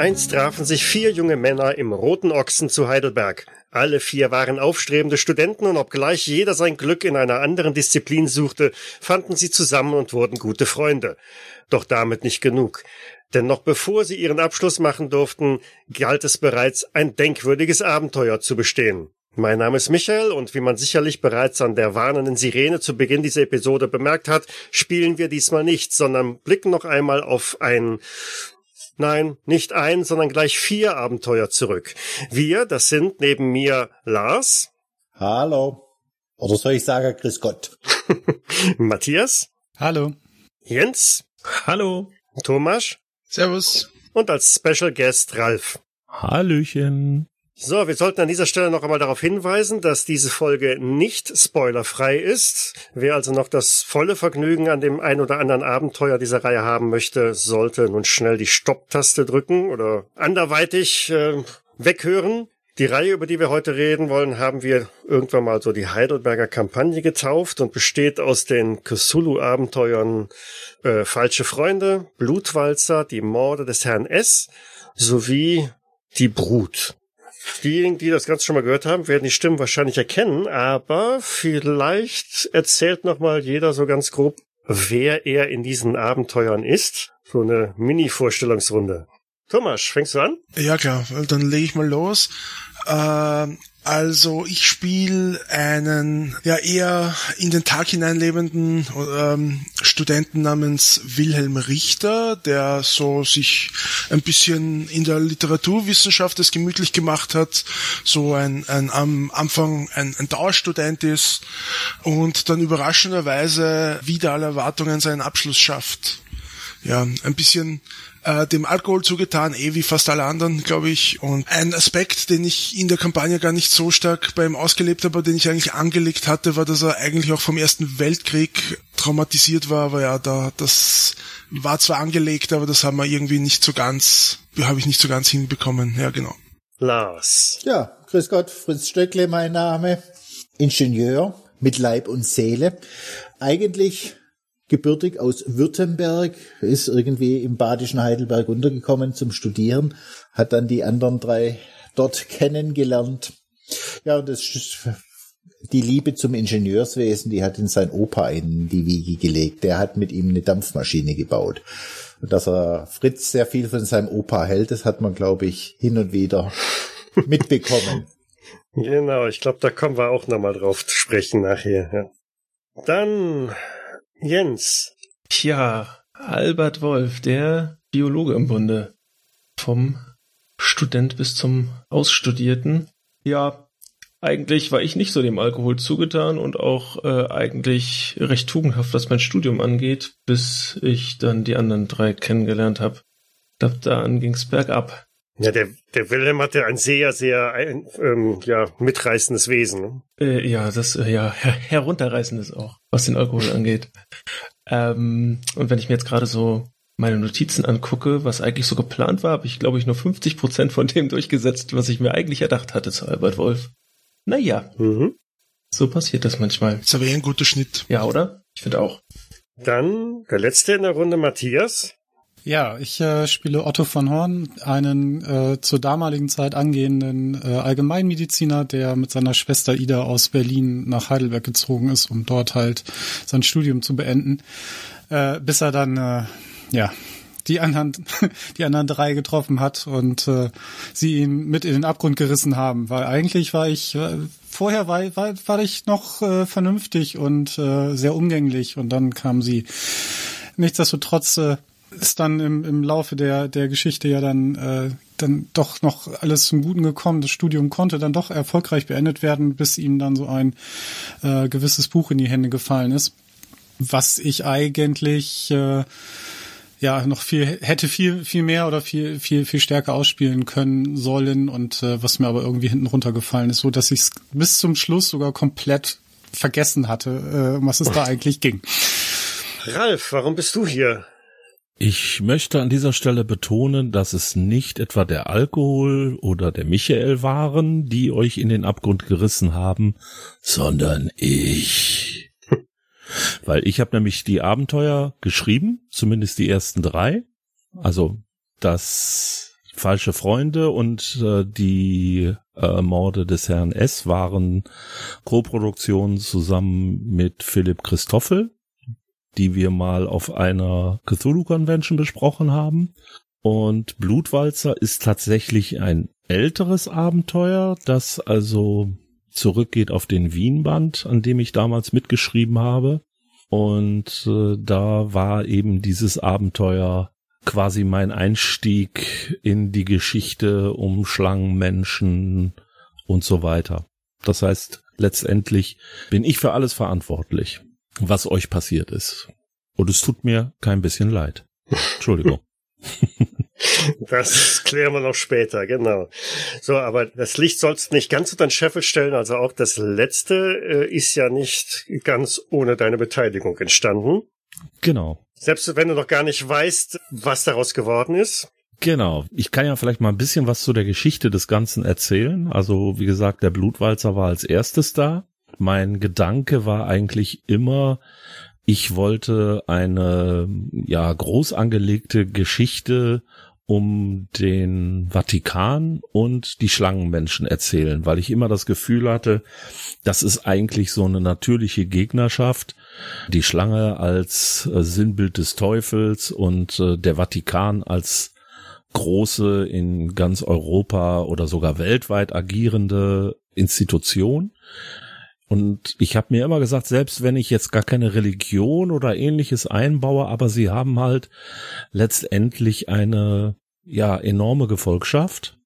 Einst trafen sich vier junge Männer im Roten Ochsen zu Heidelberg. Alle vier waren aufstrebende Studenten und obgleich jeder sein Glück in einer anderen Disziplin suchte, fanden sie zusammen und wurden gute Freunde. Doch damit nicht genug. Denn noch bevor sie ihren Abschluss machen durften, galt es bereits, ein denkwürdiges Abenteuer zu bestehen. Mein Name ist Michael und wie man sicherlich bereits an der warnenden Sirene zu Beginn dieser Episode bemerkt hat, spielen wir diesmal nicht, sondern blicken noch einmal auf ein Nein, nicht ein, sondern gleich vier Abenteuer zurück. Wir, das sind neben mir Lars. Hallo. Oder soll ich sagen, Grüß Gott. Matthias. Hallo. Jens. Hallo. Thomas. Servus. Und als Special Guest Ralf. Hallöchen. So, wir sollten an dieser Stelle noch einmal darauf hinweisen, dass diese Folge nicht spoilerfrei ist. Wer also noch das volle Vergnügen an dem ein oder anderen Abenteuer dieser Reihe haben möchte, sollte nun schnell die Stopptaste drücken oder anderweitig äh, weghören. Die Reihe, über die wir heute reden wollen, haben wir irgendwann mal so die Heidelberger Kampagne getauft und besteht aus den Cthulhu-Abenteuern äh, Falsche Freunde, Blutwalzer, die Morde des Herrn S sowie die Brut. Diejenigen, die das Ganze schon mal gehört haben, werden die Stimmen wahrscheinlich erkennen, aber vielleicht erzählt noch mal jeder so ganz grob, wer er in diesen Abenteuern ist. So eine Mini-Vorstellungsrunde. Thomas, fängst du an? Ja klar, dann lege ich mal los. Äh, also ich spiele einen ja eher in den Tag hineinlebenden ähm, Studenten namens Wilhelm Richter, der so sich ein bisschen in der Literaturwissenschaft es gemütlich gemacht hat, so ein, ein am Anfang ein, ein Dauerstudent ist und dann überraschenderweise wieder alle Erwartungen seinen Abschluss schafft. Ja, ein bisschen äh, dem Alkohol zugetan, eh wie fast alle anderen, glaube ich. Und ein Aspekt, den ich in der Kampagne gar nicht so stark bei ihm ausgelebt habe, den ich eigentlich angelegt hatte, war, dass er eigentlich auch vom Ersten Weltkrieg traumatisiert war. Aber ja, da das war zwar angelegt, aber das haben wir irgendwie nicht so ganz, habe ich nicht so ganz hinbekommen. Ja, genau. Lars. Ja, grüß Gott, Fritz Stöckle, mein Name. Ingenieur mit Leib und Seele. Eigentlich gebürtig aus Württemberg, ist irgendwie im badischen Heidelberg untergekommen zum Studieren, hat dann die anderen drei dort kennengelernt. Ja, und das die Liebe zum Ingenieurswesen, die hat in sein Opa in die Wiege gelegt. Der hat mit ihm eine Dampfmaschine gebaut. Und dass er Fritz sehr viel von seinem Opa hält, das hat man, glaube ich, hin und wieder mitbekommen. Genau, ich glaube, da kommen wir auch nochmal drauf zu sprechen nachher. Ja. Dann Jens. Tja, Albert Wolf, der Biologe im Bunde. Vom Student bis zum Ausstudierten. Ja, eigentlich war ich nicht so dem Alkohol zugetan und auch äh, eigentlich recht tugendhaft, was mein Studium angeht, bis ich dann die anderen drei kennengelernt habe. Da, dann ging's bergab. Ja, der, der Wilhelm hatte ein sehr, sehr ein, ähm, ja, mitreißendes Wesen. Ne? Äh, ja, das äh, ja her herunterreißendes auch, was den Alkohol angeht. Ähm, und wenn ich mir jetzt gerade so meine Notizen angucke, was eigentlich so geplant war, habe ich, glaube ich, nur 50 Prozent von dem durchgesetzt, was ich mir eigentlich erdacht hatte zu Albert Wolf. Naja, mhm. so passiert das manchmal. Ist aber eh ein guter Schnitt. Ja, oder? Ich finde auch. Dann der letzte in der Runde, Matthias. Ja, ich äh, spiele Otto von Horn, einen äh, zur damaligen Zeit angehenden äh, Allgemeinmediziner, der mit seiner Schwester Ida aus Berlin nach Heidelberg gezogen ist, um dort halt sein Studium zu beenden, äh, bis er dann äh, ja die anderen die anderen drei getroffen hat und äh, sie ihn mit in den Abgrund gerissen haben, weil eigentlich war ich äh, vorher war, war, war ich noch äh, vernünftig und äh, sehr umgänglich. Und dann kam sie. Nichtsdestotrotz äh, ist dann im, im Laufe der, der Geschichte ja dann, äh, dann doch noch alles zum Guten gekommen. Das Studium konnte dann doch erfolgreich beendet werden, bis ihm dann so ein äh, gewisses Buch in die Hände gefallen ist, was ich eigentlich äh, ja noch viel hätte viel viel mehr oder viel viel viel stärker ausspielen können sollen und äh, was mir aber irgendwie hinten runtergefallen ist, so dass ich es bis zum Schluss sogar komplett vergessen hatte, äh, um was es da eigentlich ging. Ralf, warum bist du hier? Ich möchte an dieser Stelle betonen, dass es nicht etwa der Alkohol oder der Michael waren, die euch in den Abgrund gerissen haben, sondern ich. Weil ich habe nämlich die Abenteuer geschrieben, zumindest die ersten drei. Also das Falsche Freunde und äh, die äh, Morde des Herrn S waren Co-Produktionen zusammen mit Philipp Christoffel, die wir mal auf einer Cthulhu Convention besprochen haben. Und Blutwalzer ist tatsächlich ein älteres Abenteuer, das also zurückgeht auf den Wienband, an dem ich damals mitgeschrieben habe. Und äh, da war eben dieses Abenteuer quasi mein Einstieg in die Geschichte um Schlangenmenschen und so weiter. Das heißt, letztendlich bin ich für alles verantwortlich, was euch passiert ist. Und es tut mir kein bisschen leid. Entschuldigung. Das klären wir noch später, genau. So, aber das Licht sollst nicht ganz unter den Scheffel stellen. Also auch das letzte äh, ist ja nicht ganz ohne deine Beteiligung entstanden. Genau. Selbst wenn du noch gar nicht weißt, was daraus geworden ist. Genau. Ich kann ja vielleicht mal ein bisschen was zu der Geschichte des Ganzen erzählen. Also, wie gesagt, der Blutwalzer war als erstes da. Mein Gedanke war eigentlich immer, ich wollte eine, ja, groß angelegte Geschichte um den Vatikan und die Schlangenmenschen erzählen, weil ich immer das Gefühl hatte, das ist eigentlich so eine natürliche Gegnerschaft. Die Schlange als äh, Sinnbild des Teufels und äh, der Vatikan als große in ganz Europa oder sogar weltweit agierende Institution. Und ich habe mir immer gesagt, selbst wenn ich jetzt gar keine Religion oder ähnliches einbaue, aber sie haben halt letztendlich eine ja enorme Gefolgschaft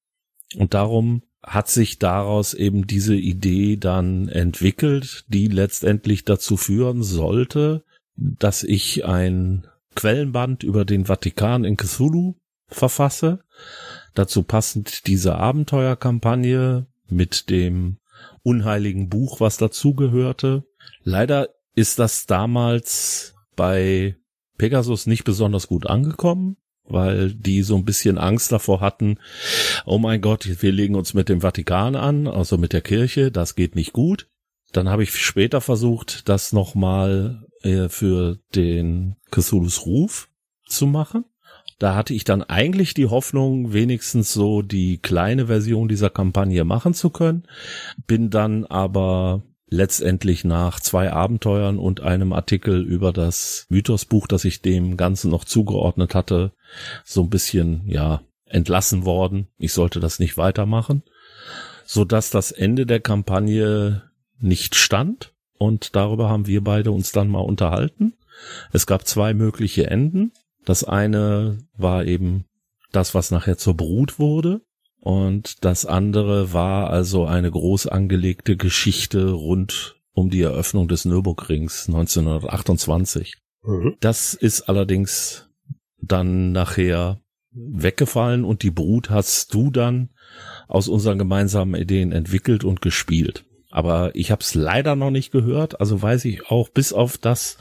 und darum hat sich daraus eben diese Idee dann entwickelt, die letztendlich dazu führen sollte, dass ich ein Quellenband über den Vatikan in Cthulhu verfasse. Dazu passend diese Abenteuerkampagne mit dem unheiligen Buch, was dazugehörte. Leider ist das damals bei Pegasus nicht besonders gut angekommen weil die so ein bisschen Angst davor hatten, oh mein Gott, wir legen uns mit dem Vatikan an, also mit der Kirche, das geht nicht gut. Dann habe ich später versucht, das nochmal äh, für den Cthulhu's Ruf zu machen. Da hatte ich dann eigentlich die Hoffnung, wenigstens so die kleine Version dieser Kampagne machen zu können, bin dann aber letztendlich nach zwei Abenteuern und einem Artikel über das Mythosbuch, das ich dem Ganzen noch zugeordnet hatte, so ein bisschen, ja, entlassen worden. Ich sollte das nicht weitermachen, so dass das Ende der Kampagne nicht stand. Und darüber haben wir beide uns dann mal unterhalten. Es gab zwei mögliche Enden. Das eine war eben das, was nachher zur Brut wurde. Und das andere war also eine groß angelegte Geschichte rund um die Eröffnung des Nürburgrings 1928. Mhm. Das ist allerdings dann nachher weggefallen und die Brut hast du dann aus unseren gemeinsamen Ideen entwickelt und gespielt. Aber ich habe es leider noch nicht gehört, also weiß ich auch bis auf das,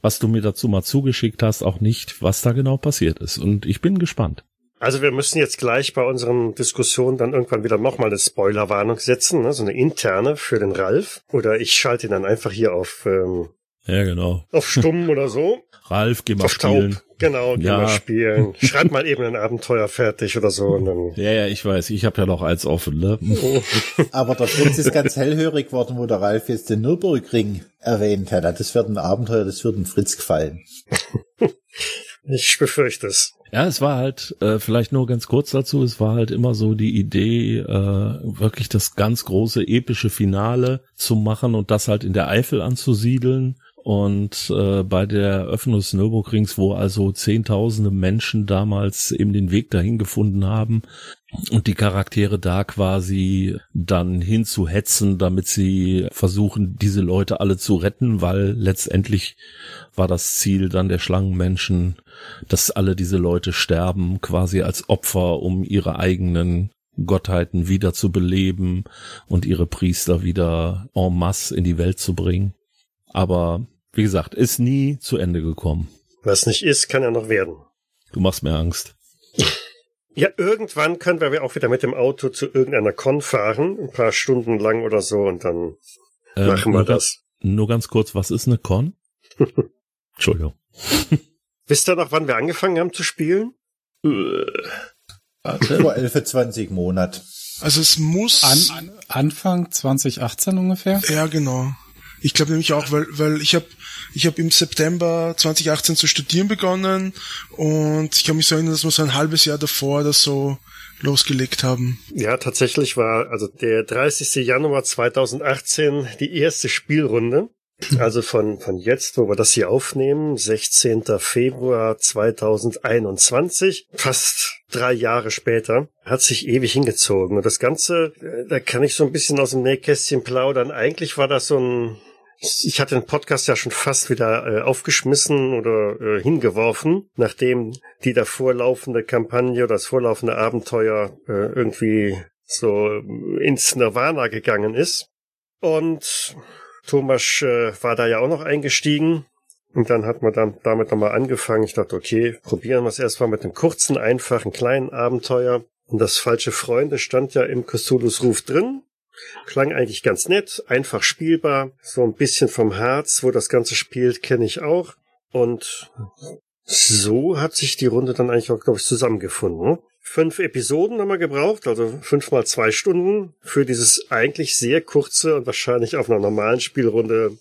was du mir dazu mal zugeschickt hast, auch nicht, was da genau passiert ist. Und ich bin gespannt. Also wir müssen jetzt gleich bei unseren Diskussionen dann irgendwann wieder nochmal eine Spoilerwarnung setzen, ne? so eine interne für den Ralf. Oder ich schalte ihn dann einfach hier auf ähm, ja, genau. Auf stumm oder so. Ralf, geh mal auf spielen. Taub. Genau, geh ja. mal spielen. Schreib mal eben ein Abenteuer fertig oder so. Und dann ja, ja, ich weiß. Ich habe ja noch eins offen, ne? Aber der Fritz ist ganz hellhörig worden, wo der Ralf jetzt den Nürburgring erwähnt hat. Das wird ein Abenteuer, das wird dem Fritz gefallen. ich befürchte es. Ja, es war halt, äh, vielleicht nur ganz kurz dazu, es war halt immer so die Idee, äh, wirklich das ganz große epische Finale zu machen und das halt in der Eifel anzusiedeln. Und äh, bei der Eröffnung des Nürburgrings, wo also zehntausende Menschen damals eben den Weg dahin gefunden haben und die Charaktere da quasi dann hinzuhetzen, damit sie versuchen, diese Leute alle zu retten, weil letztendlich war das Ziel dann der Schlangenmenschen, dass alle diese Leute sterben, quasi als Opfer, um ihre eigenen Gottheiten wieder zu beleben und ihre Priester wieder en masse in die Welt zu bringen. Aber wie gesagt, ist nie zu Ende gekommen. Was nicht ist, kann ja noch werden. Du machst mir Angst. Ja, irgendwann können wir auch wieder mit dem Auto zu irgendeiner Con fahren, ein paar Stunden lang oder so, und dann ähm, machen wir das. Nur ganz kurz, was ist eine Con? Entschuldigung. Wisst ihr noch, wann wir angefangen haben zu spielen? Warte. Vor 11, 20 Monat. Also es muss An, Anfang 2018 ungefähr. Ja, genau. Ich glaube nämlich auch, weil weil ich habe ich habe im September 2018 zu studieren begonnen und ich kann mich so erinnern, dass wir so ein halbes Jahr davor das so losgelegt haben. Ja, tatsächlich war also der 30. Januar 2018 die erste Spielrunde. Also von, von jetzt, wo wir das hier aufnehmen, 16. Februar 2021, fast drei Jahre später, hat sich ewig hingezogen. Und das Ganze, äh, da kann ich so ein bisschen aus dem Nähkästchen plaudern. Eigentlich war das so ein ich hatte den Podcast ja schon fast wieder äh, aufgeschmissen oder äh, hingeworfen, nachdem die davor laufende Kampagne oder das vorlaufende Abenteuer äh, irgendwie so ins Nirvana gegangen ist. Und Thomas äh, war da ja auch noch eingestiegen. Und dann hat man dann damit nochmal angefangen. Ich dachte, okay, probieren wir es erstmal mit einem kurzen, einfachen, kleinen Abenteuer. Und das falsche Freunde stand ja im Cthulhu's Ruf drin. Klang eigentlich ganz nett, einfach spielbar. So ein bisschen vom Harz, wo das Ganze spielt, kenne ich auch. Und so hat sich die Runde dann eigentlich auch, glaube ich, zusammengefunden. Fünf Episoden haben wir gebraucht, also fünf mal zwei Stunden für dieses eigentlich sehr kurze und wahrscheinlich auf einer normalen Spielrunde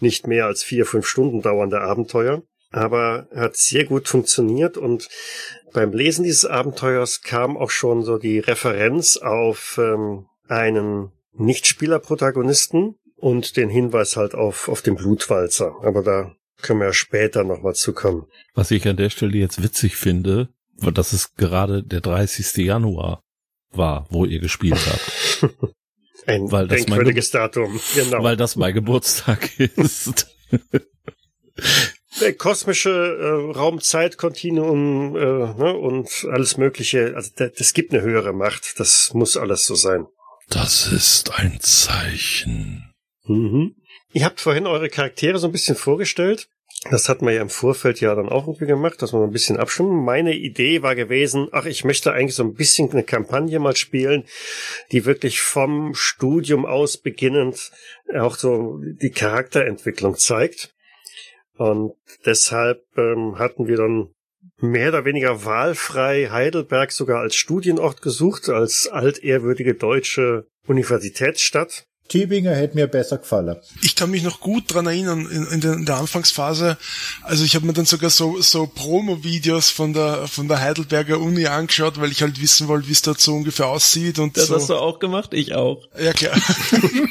nicht mehr als vier, fünf Stunden dauernde Abenteuer. Aber hat sehr gut funktioniert und beim Lesen dieses Abenteuers kam auch schon so die Referenz auf ähm, einen Nichtspieler-Protagonisten und den Hinweis halt auf, auf den Blutwalzer. Aber da können wir ja später nochmal zukommen. Was ich an der Stelle jetzt witzig finde, war, dass es gerade der 30. Januar war, wo ihr gespielt habt. Ein weil das denkwürdiges mein Datum, genau. Weil das mein Geburtstag ist. Der kosmische äh, Raumzeitkontinuum äh, ne, und alles Mögliche, also das gibt eine höhere Macht. Das muss alles so sein. Das ist ein Zeichen. Mhm. Ihr habt vorhin eure Charaktere so ein bisschen vorgestellt. Das hatten wir ja im Vorfeld ja dann auch irgendwie gemacht, dass wir ein bisschen abstimmen. Meine Idee war gewesen, ach, ich möchte eigentlich so ein bisschen eine Kampagne mal spielen, die wirklich vom Studium aus beginnend auch so die Charakterentwicklung zeigt. Und deshalb ähm, hatten wir dann mehr oder weniger wahlfrei Heidelberg sogar als Studienort gesucht, als altehrwürdige deutsche Universitätsstadt. Tübinger hätte mir besser gefallen. Ich kann mich noch gut dran erinnern, in, in, der, in der, Anfangsphase, also ich habe mir dann sogar so, so Promo-Videos von der, von der Heidelberger Uni angeschaut, weil ich halt wissen wollte, wie es dort so ungefähr aussieht. Und das so. hast du auch gemacht? Ich auch. Ja, klar.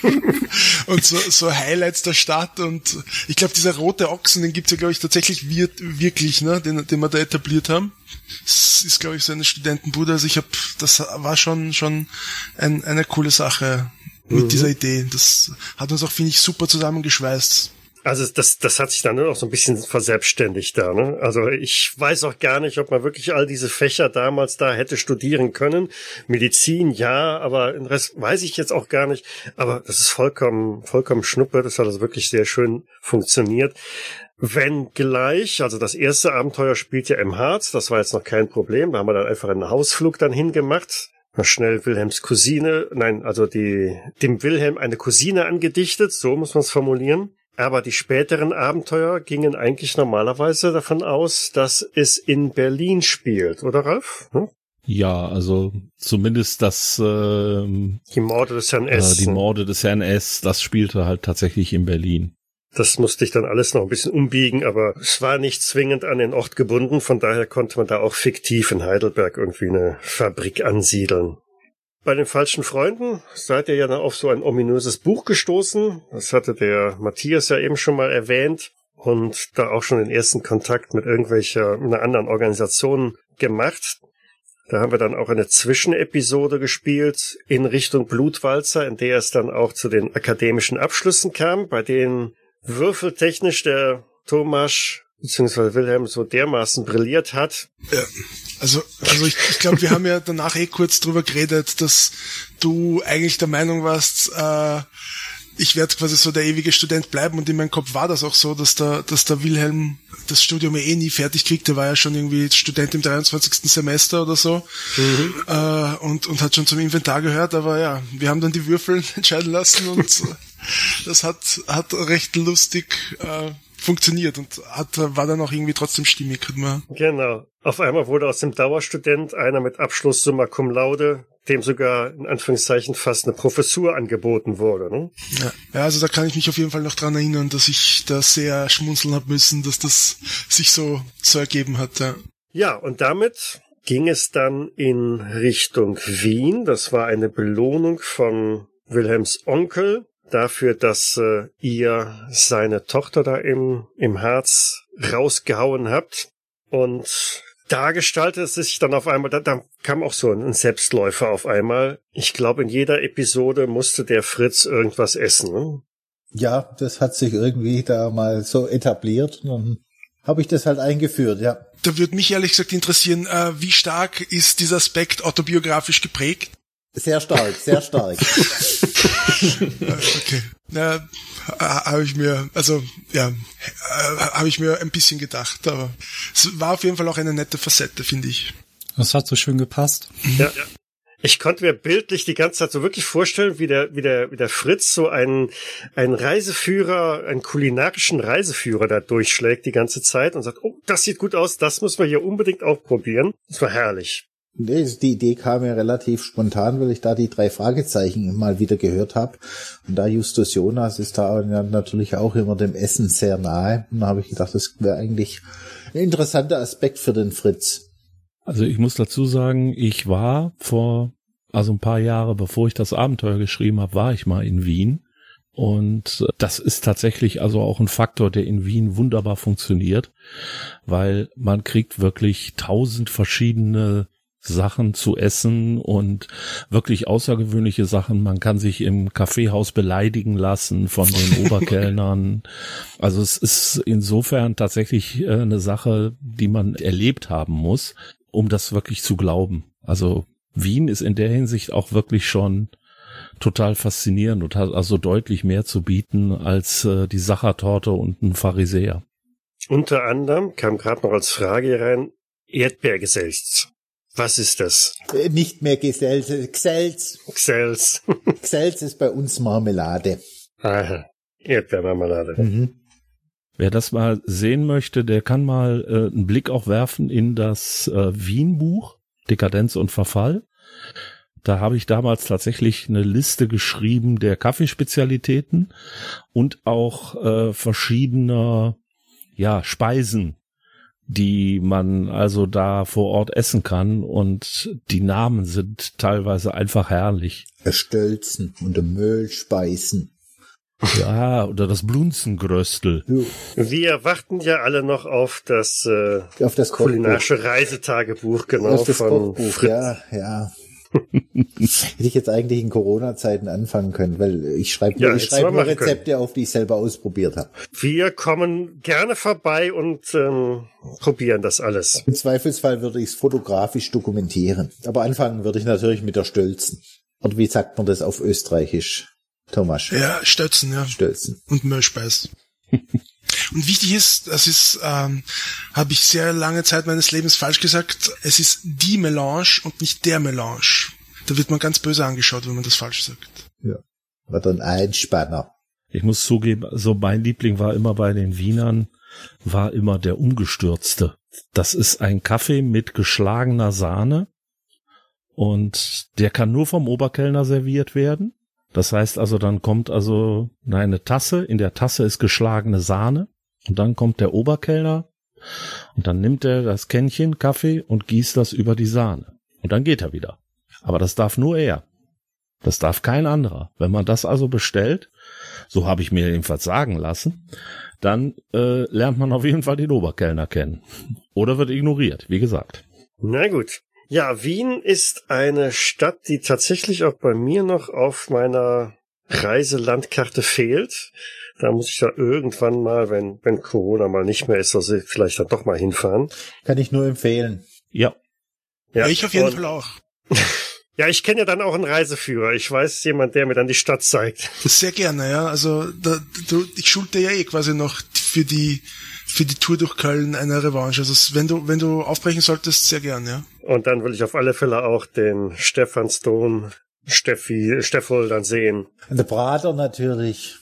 und so, so Highlights der Stadt und ich glaube, dieser rote Ochsen, den gibt's ja, glaube ich, tatsächlich wirklich, ne, den, den wir da etabliert haben. Das ist, glaube ich, so eine Studentenbude. Also ich habe, das war schon, schon ein, eine coole Sache mit mhm. dieser Idee. Das hat uns auch, finde ich, super zusammengeschweißt. Also das, das hat sich dann auch so ein bisschen verselbstständigt da. Ne? Also ich weiß auch gar nicht, ob man wirklich all diese Fächer damals da hätte studieren können. Medizin ja, aber den Rest weiß ich jetzt auch gar nicht. Aber das ist vollkommen, vollkommen schnuppe. Das hat also wirklich sehr schön funktioniert. Wenn gleich, also das erste Abenteuer spielt ja im Harz, das war jetzt noch kein Problem. Da haben wir dann einfach einen Hausflug dann hingemacht schnell Wilhelms Cousine, nein, also die, dem Wilhelm eine Cousine angedichtet, so muss man es formulieren. Aber die späteren Abenteuer gingen eigentlich normalerweise davon aus, dass es in Berlin spielt, oder Ralf? Hm? Ja, also zumindest das ähm, die Morde des Herrn S. Äh, die Morde des Herrn S. Das spielte halt tatsächlich in Berlin. Das musste ich dann alles noch ein bisschen umbiegen, aber es war nicht zwingend an den Ort gebunden, von daher konnte man da auch fiktiv in Heidelberg irgendwie eine Fabrik ansiedeln. Bei den falschen Freunden seid ihr ja dann auf so ein ominöses Buch gestoßen. Das hatte der Matthias ja eben schon mal erwähnt und da auch schon den ersten Kontakt mit irgendwelcher, einer anderen Organisation gemacht. Da haben wir dann auch eine Zwischenepisode gespielt in Richtung Blutwalzer, in der es dann auch zu den akademischen Abschlüssen kam, bei denen würfeltechnisch der Thomas bzw. Wilhelm so dermaßen brilliert hat. Ja, also, also ich, ich glaube, wir haben ja danach eh kurz drüber geredet, dass du eigentlich der Meinung warst, äh, ich werde quasi so der ewige Student bleiben und in meinem Kopf war das auch so, dass der, dass der Wilhelm das Studium eh nie fertig kriegt. Der war ja schon irgendwie Student im 23. Semester oder so mhm. äh, und, und hat schon zum Inventar gehört, aber ja, wir haben dann die Würfel entscheiden lassen und das hat, hat recht lustig äh, funktioniert und hat, war dann auch irgendwie trotzdem stimmig. Genau. Auf einmal wurde aus dem Dauerstudent einer mit Abschluss Summa Cum Laude, dem sogar in Anführungszeichen fast eine Professur angeboten wurde. Ne? Ja. ja, also da kann ich mich auf jeden Fall noch dran erinnern, dass ich da sehr schmunzeln habe müssen, dass das sich so, so ergeben hat. Ja. ja, und damit ging es dann in Richtung Wien. Das war eine Belohnung von Wilhelms Onkel, dafür, dass äh, ihr seine Tochter da im, im Herz rausgehauen habt. Und da gestaltet es sich dann auf einmal, da, da kam auch so ein Selbstläufer auf einmal. Ich glaube, in jeder Episode musste der Fritz irgendwas essen. Ne? Ja, das hat sich irgendwie da mal so etabliert. Dann habe ich das halt eingeführt, ja. Da würde mich ehrlich gesagt interessieren, äh, wie stark ist dieser Aspekt autobiografisch geprägt? Sehr stark, sehr stark. okay. Na, habe ich mir, also ja, habe ich mir ein bisschen gedacht, aber es war auf jeden Fall auch eine nette Facette, finde ich. Das hat so schön gepasst. Ja. Ich konnte mir bildlich die ganze Zeit so wirklich vorstellen, wie der, wie der, wie der Fritz so einen, einen Reiseführer, einen kulinarischen Reiseführer da durchschlägt die ganze Zeit und sagt, oh, das sieht gut aus, das muss man hier unbedingt auch probieren. Das war herrlich. Nee, die Idee kam mir relativ spontan, weil ich da die drei Fragezeichen mal wieder gehört habe. Und da Justus Jonas ist da natürlich auch immer dem Essen sehr nahe. Und da habe ich gedacht, das wäre eigentlich ein interessanter Aspekt für den Fritz. Also ich muss dazu sagen, ich war vor, also ein paar Jahre bevor ich das Abenteuer geschrieben habe, war ich mal in Wien. Und das ist tatsächlich also auch ein Faktor, der in Wien wunderbar funktioniert, weil man kriegt wirklich tausend verschiedene Sachen zu essen und wirklich außergewöhnliche Sachen. Man kann sich im Kaffeehaus beleidigen lassen von den Oberkellnern. Also es ist insofern tatsächlich äh, eine Sache, die man erlebt haben muss, um das wirklich zu glauben. Also Wien ist in der Hinsicht auch wirklich schon total faszinierend und hat also deutlich mehr zu bieten als äh, die Sachertorte und ein Pharisäer. Unter anderem kam gerade noch als Frage rein Erdbeergeselz. Was ist das? Äh, nicht mehr Gesells, Xels. Xels. Xels ist bei uns Marmelade. Aha, Erdbeermarmelade. Mhm. Wer das mal sehen möchte, der kann mal äh, einen Blick auch werfen in das äh, Wien-Buch Dekadenz und Verfall. Da habe ich damals tatsächlich eine Liste geschrieben der Kaffeespezialitäten und auch äh, verschiedener ja, Speisen, die man also da vor Ort essen kann und die Namen sind teilweise einfach herrlich. Stölzen und Müllspeisen. Ja, oder das Blunzengröstel. Wir warten ja alle noch auf das, äh, auf das kulinarische Reisetagebuch, genau. Auf das von Kochbuch, Fritz. ja, ja. Hätte ich jetzt eigentlich in Corona-Zeiten anfangen können, weil ich schreibe ja, ich schreibe nur Rezepte können. auf, die ich selber ausprobiert habe. Wir kommen gerne vorbei und ähm, probieren das alles. Im Zweifelsfall würde ich es fotografisch dokumentieren. Aber anfangen würde ich natürlich mit der Stölzen. Und wie sagt man das auf Österreichisch, Thomas? Ja, Stötzen, ja. Stölzen. Und Müllspeis. Und wichtig ist, das ist, ähm, habe ich sehr lange Zeit meines Lebens falsch gesagt, es ist die Melange und nicht der Melange. Da wird man ganz böse angeschaut, wenn man das falsch sagt. Ja. War dann Einspanner. Ich muss zugeben, so mein Liebling war immer bei den Wienern, war immer der umgestürzte. Das ist ein Kaffee mit geschlagener Sahne und der kann nur vom Oberkellner serviert werden. Das heißt also, dann kommt also eine Tasse, in der Tasse ist geschlagene Sahne und dann kommt der Oberkellner und dann nimmt er das Kännchen Kaffee und gießt das über die Sahne. Und dann geht er wieder. Aber das darf nur er. Das darf kein anderer. Wenn man das also bestellt, so habe ich mir jedenfalls sagen lassen, dann äh, lernt man auf jeden Fall den Oberkellner kennen. Oder wird ignoriert, wie gesagt. Na gut. Ja, Wien ist eine Stadt, die tatsächlich auch bei mir noch auf meiner Reiselandkarte fehlt. Da muss ich da irgendwann mal, wenn, wenn Corona mal nicht mehr ist, also vielleicht dann doch mal hinfahren. Kann ich nur empfehlen. Ja. Ja, ich auf jeden Fall auch. Ja, ich kenne ja dann auch einen Reiseführer. Ich weiß jemand, der mir dann die Stadt zeigt. Sehr gerne, ja. Also da, du, ich schulte ja eh quasi noch für die für die Tour durch Köln eine Revanche. Also wenn du wenn du aufbrechen solltest, sehr gerne, ja. Und dann will ich auf alle Fälle auch den Stephansdom, Steffi, Steffel dann sehen. Und der Prater natürlich.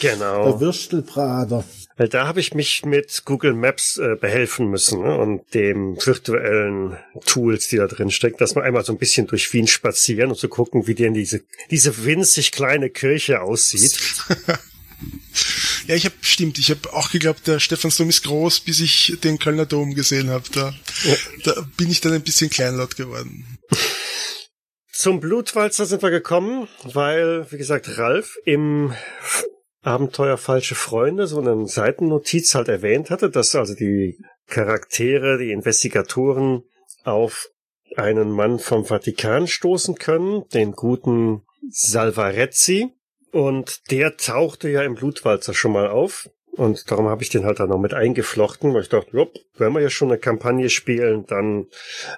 Genau. Der Würstelprater. Weil da habe ich mich mit Google Maps äh, behelfen müssen ne? und dem virtuellen Tools, die da drin stecken, dass wir einmal so ein bisschen durch Wien spazieren und zu so gucken, wie denn diese, diese winzig kleine Kirche aussieht. ja, ich habe stimmt, ich habe auch geglaubt, der Stephansdom ist groß, bis ich den Kölner Dom gesehen habe. Da, ja. da bin ich dann ein bisschen kleinlaut geworden. Zum Blutwalzer sind wir gekommen, weil, wie gesagt, Ralf im Abenteuer Falsche Freunde so eine Seitennotiz halt erwähnt hatte, dass also die Charaktere, die Investigatoren auf einen Mann vom Vatikan stoßen können, den guten Salvarezzi. Und der tauchte ja im Blutwalzer schon mal auf. Und darum habe ich den halt dann noch mit eingeflochten, weil ich dachte, jupp, wenn wir ja schon eine Kampagne spielen, dann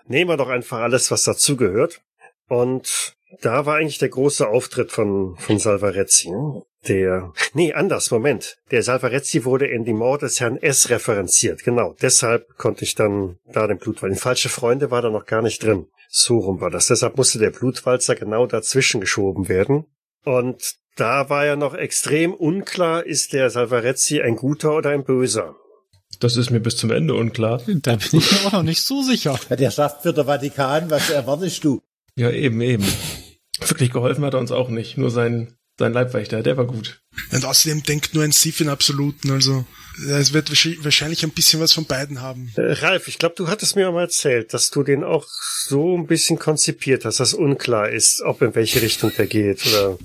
nehmen wir doch einfach alles, was dazugehört. Und da war eigentlich der große Auftritt von, von Salvarezzi. Ne? Der, nee, anders, Moment. Der Salvarezzi wurde in die Mord des Herrn S. referenziert. Genau, deshalb konnte ich dann da den Blutwalzer. In falsche Freunde war da noch gar nicht drin. So rum war das. Deshalb musste der Blutwalzer genau dazwischen geschoben werden. Und da war ja noch extrem unklar, ist der Salvarezzi ein guter oder ein böser. Das ist mir bis zum Ende unklar. Da bin ich mir auch noch nicht so sicher. Der schafft für der Vatikan, was erwartest du? Ja, eben, eben. Wirklich geholfen hat er uns auch nicht. Nur sein, sein Leibwächter, der war gut. Und außerdem denkt nur ein Sif in Absoluten, also es wird wahrscheinlich ein bisschen was von beiden haben. Äh, Ralf, ich glaube, du hattest mir mal erzählt, dass du den auch so ein bisschen konzipiert hast, dass unklar ist, ob in welche Richtung der geht. Oder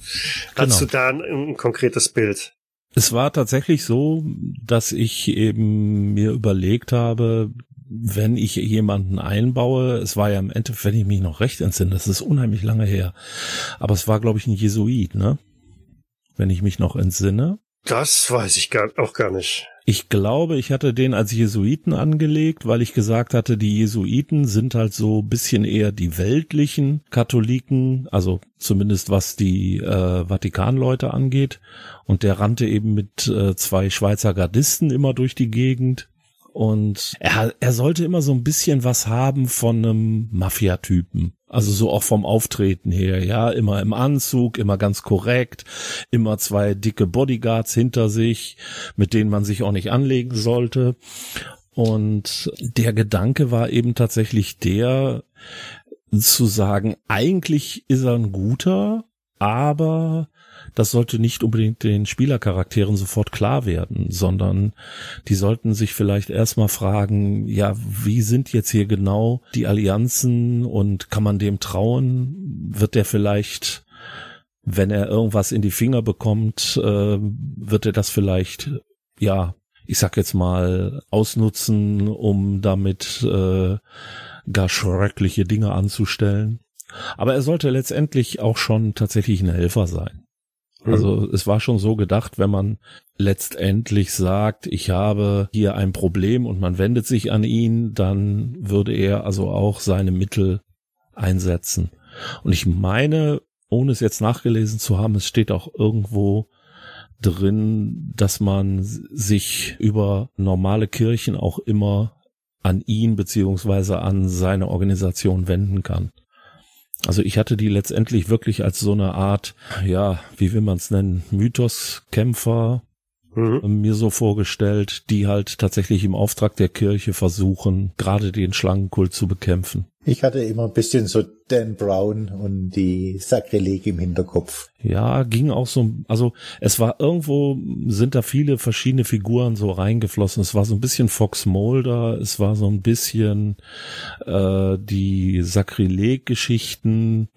hast genau. du da ein, ein konkretes Bild? Es war tatsächlich so, dass ich eben mir überlegt habe, wenn ich jemanden einbaue, es war ja im Endeffekt, wenn ich mich noch recht entsinne, das ist unheimlich lange her, aber es war, glaube ich, ein Jesuit, ne? Wenn ich mich noch entsinne. Das weiß ich gar, auch gar nicht. Ich glaube, ich hatte den als Jesuiten angelegt, weil ich gesagt hatte, die Jesuiten sind halt so bisschen eher die weltlichen Katholiken, also zumindest was die äh, Vatikanleute angeht. Und der rannte eben mit äh, zwei Schweizer Gardisten immer durch die Gegend und er, er sollte immer so ein bisschen was haben von einem Mafia-Typen. Also so auch vom Auftreten her, ja, immer im Anzug, immer ganz korrekt, immer zwei dicke Bodyguards hinter sich, mit denen man sich auch nicht anlegen sollte. Und der Gedanke war eben tatsächlich der, zu sagen, eigentlich ist er ein guter, aber das sollte nicht unbedingt den Spielercharakteren sofort klar werden, sondern die sollten sich vielleicht erstmal fragen, ja, wie sind jetzt hier genau die Allianzen und kann man dem trauen? Wird der vielleicht, wenn er irgendwas in die Finger bekommt, äh, wird er das vielleicht, ja, ich sag jetzt mal, ausnutzen, um damit äh, gar schreckliche Dinge anzustellen. Aber er sollte letztendlich auch schon tatsächlich ein Helfer sein. Also mhm. es war schon so gedacht, wenn man letztendlich sagt, ich habe hier ein Problem und man wendet sich an ihn, dann würde er also auch seine Mittel einsetzen. Und ich meine, ohne es jetzt nachgelesen zu haben, es steht auch irgendwo drin, dass man sich über normale Kirchen auch immer an ihn beziehungsweise an seine Organisation wenden kann. Also ich hatte die letztendlich wirklich als so eine Art, ja, wie will man es nennen, Mythoskämpfer mhm. mir so vorgestellt, die halt tatsächlich im Auftrag der Kirche versuchen, gerade den Schlangenkult zu bekämpfen. Ich hatte immer ein bisschen so Dan Brown und die Sakrileg im Hinterkopf. Ja, ging auch so, also es war irgendwo, sind da viele verschiedene Figuren so reingeflossen. Es war so ein bisschen Fox Mulder, es war so ein bisschen äh, die Sakrileg-Geschichten,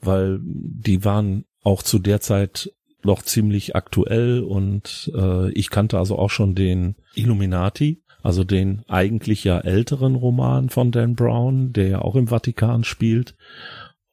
weil die waren auch zu der Zeit noch ziemlich aktuell und äh, ich kannte also auch schon den Illuminati also den eigentlich ja älteren Roman von Dan Brown, der ja auch im Vatikan spielt.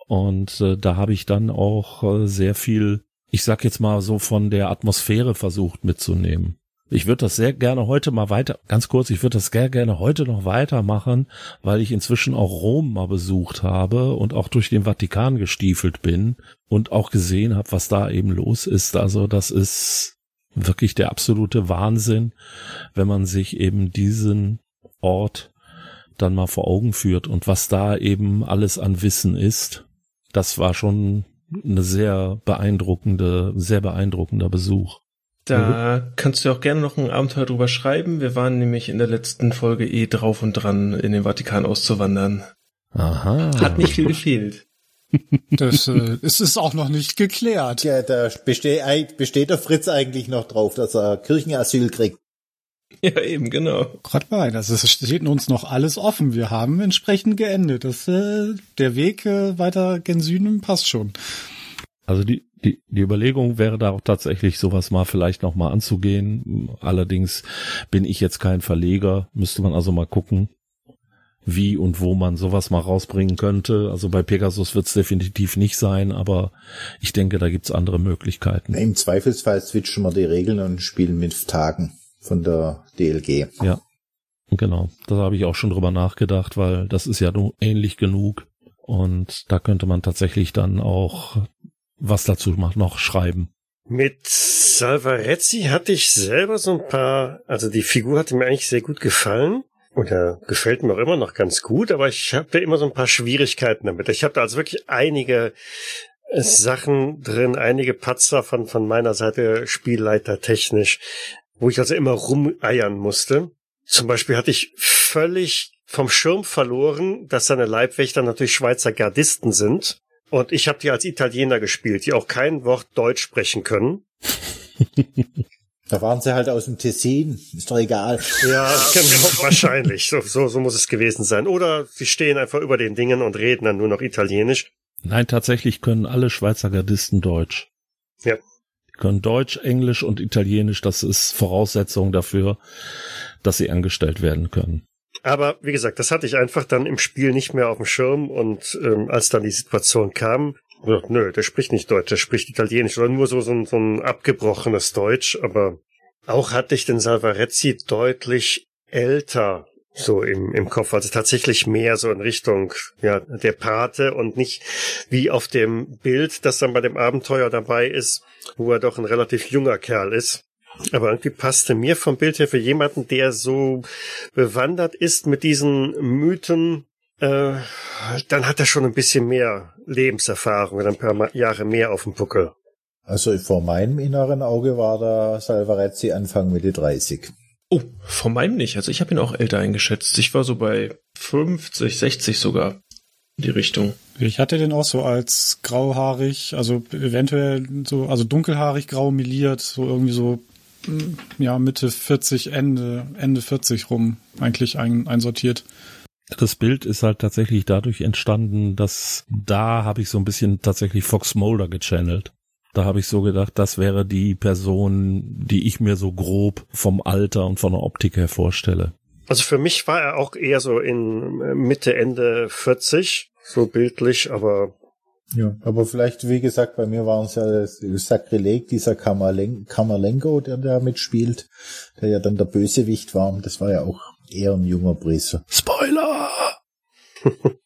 Und äh, da habe ich dann auch äh, sehr viel, ich sag jetzt mal so von der Atmosphäre versucht mitzunehmen. Ich würde das sehr gerne heute mal weiter, ganz kurz, ich würde das sehr gerne heute noch weitermachen, weil ich inzwischen auch Rom mal besucht habe und auch durch den Vatikan gestiefelt bin und auch gesehen habe, was da eben los ist. Also das ist wirklich der absolute Wahnsinn, wenn man sich eben diesen Ort dann mal vor Augen führt und was da eben alles an Wissen ist. Das war schon eine sehr beeindruckende, sehr beeindruckender Besuch. Da mhm. kannst du auch gerne noch ein Abenteuer drüber schreiben. Wir waren nämlich in der letzten Folge eh drauf und dran, in den Vatikan auszuwandern. Aha. Hat nicht viel gefehlt. Das äh, es ist auch noch nicht geklärt. Ja, da besteht, besteht der Fritz eigentlich noch drauf, dass er Kirchenasyl kriegt. Ja, eben, genau. Gott bei, das ist, steht uns noch alles offen. Wir haben entsprechend geendet. Das, äh, der Weg äh, weiter gen Süden passt schon. Also die, die, die Überlegung wäre da auch tatsächlich sowas mal vielleicht noch mal anzugehen. Allerdings bin ich jetzt kein Verleger, müsste man also mal gucken, wie und wo man sowas mal rausbringen könnte. Also bei Pegasus wird es definitiv nicht sein, aber ich denke, da gibt's andere Möglichkeiten. Im Zweifelsfall switchen wir die Regeln und spielen mit Tagen von der DLG. Ja, genau. Da habe ich auch schon drüber nachgedacht, weil das ist ja nur ähnlich genug. Und da könnte man tatsächlich dann auch was dazu noch schreiben. Mit Salvarezzi hatte ich selber so ein paar, also die Figur hatte mir eigentlich sehr gut gefallen. Oder gefällt mir auch immer noch ganz gut, aber ich habe immer so ein paar Schwierigkeiten damit. Ich habe da also wirklich einige Sachen drin, einige Patzer von, von meiner Seite Spielleiter technisch, wo ich also immer rumeiern musste. Zum Beispiel hatte ich völlig vom Schirm verloren, dass seine Leibwächter natürlich Schweizer Gardisten sind. Und ich habe die als Italiener gespielt, die auch kein Wort Deutsch sprechen können. Da waren sie halt aus dem Tessin, ist doch egal. Ja, genau, wahrscheinlich. So, so, so muss es gewesen sein. Oder sie stehen einfach über den Dingen und reden dann nur noch Italienisch. Nein, tatsächlich können alle Schweizer Gardisten Deutsch. Ja. Die können Deutsch, Englisch und Italienisch. Das ist Voraussetzung dafür, dass sie angestellt werden können. Aber wie gesagt, das hatte ich einfach dann im Spiel nicht mehr auf dem Schirm und ähm, als dann die Situation kam, gesagt, nö, der spricht nicht Deutsch, der spricht Italienisch oder nur so, so, ein, so ein abgebrochenes Deutsch, aber auch hatte ich den Salvarezzi deutlich älter so im, im Kopf, also tatsächlich mehr so in Richtung ja der Pate und nicht wie auf dem Bild, das dann bei dem Abenteuer dabei ist, wo er doch ein relativ junger Kerl ist. Aber irgendwie passte mir vom Bild her für jemanden, der so bewandert ist mit diesen Mythen, äh, dann hat er schon ein bisschen mehr Lebenserfahrung und ein paar Jahre mehr auf dem Puckel. Also vor meinem inneren Auge war der Salvarezzi Anfang Mitte 30. Oh, vor meinem nicht. Also ich habe ihn auch älter eingeschätzt. Ich war so bei 50, 60 sogar. Die Richtung. Ich hatte den auch so als grauhaarig, also eventuell so, also dunkelhaarig grau meliert, so irgendwie so ja, Mitte 40, Ende, Ende 40 rum eigentlich ein, einsortiert. Das Bild ist halt tatsächlich dadurch entstanden, dass da habe ich so ein bisschen tatsächlich Fox Mulder gechannelt. Da habe ich so gedacht, das wäre die Person, die ich mir so grob vom Alter und von der Optik her vorstelle. Also für mich war er auch eher so in Mitte, Ende 40, so bildlich, aber ja, aber vielleicht, wie gesagt, bei mir waren es ja das Sakrileg, dieser Kamerlen Kamerlengo, der da mitspielt, der ja dann der Bösewicht war. Das war ja auch eher ein junger Brise. Spoiler!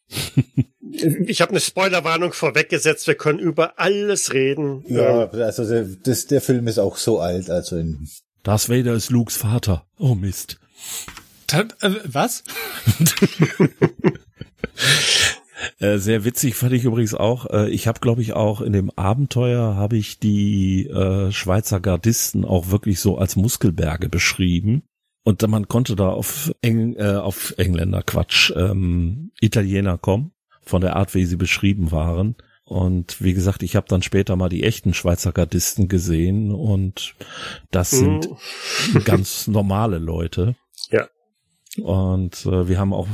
ich habe eine Spoilerwarnung vorweggesetzt. Wir können über alles reden. Ja, also der, das, der Film ist auch so alt. Also in Darth Vader ist Lukes Vater. Oh Mist. Das, äh, was? Äh, sehr witzig fand ich übrigens auch. Äh, ich habe, glaube ich, auch in dem Abenteuer habe ich die äh, Schweizer Gardisten auch wirklich so als Muskelberge beschrieben. Und man konnte da auf, Eng, äh, auf Engländer, Quatsch, ähm, Italiener kommen, von der Art, wie sie beschrieben waren. Und wie gesagt, ich habe dann später mal die echten Schweizer Gardisten gesehen und das sind mm. ganz normale Leute. Ja. Und äh, wir haben auch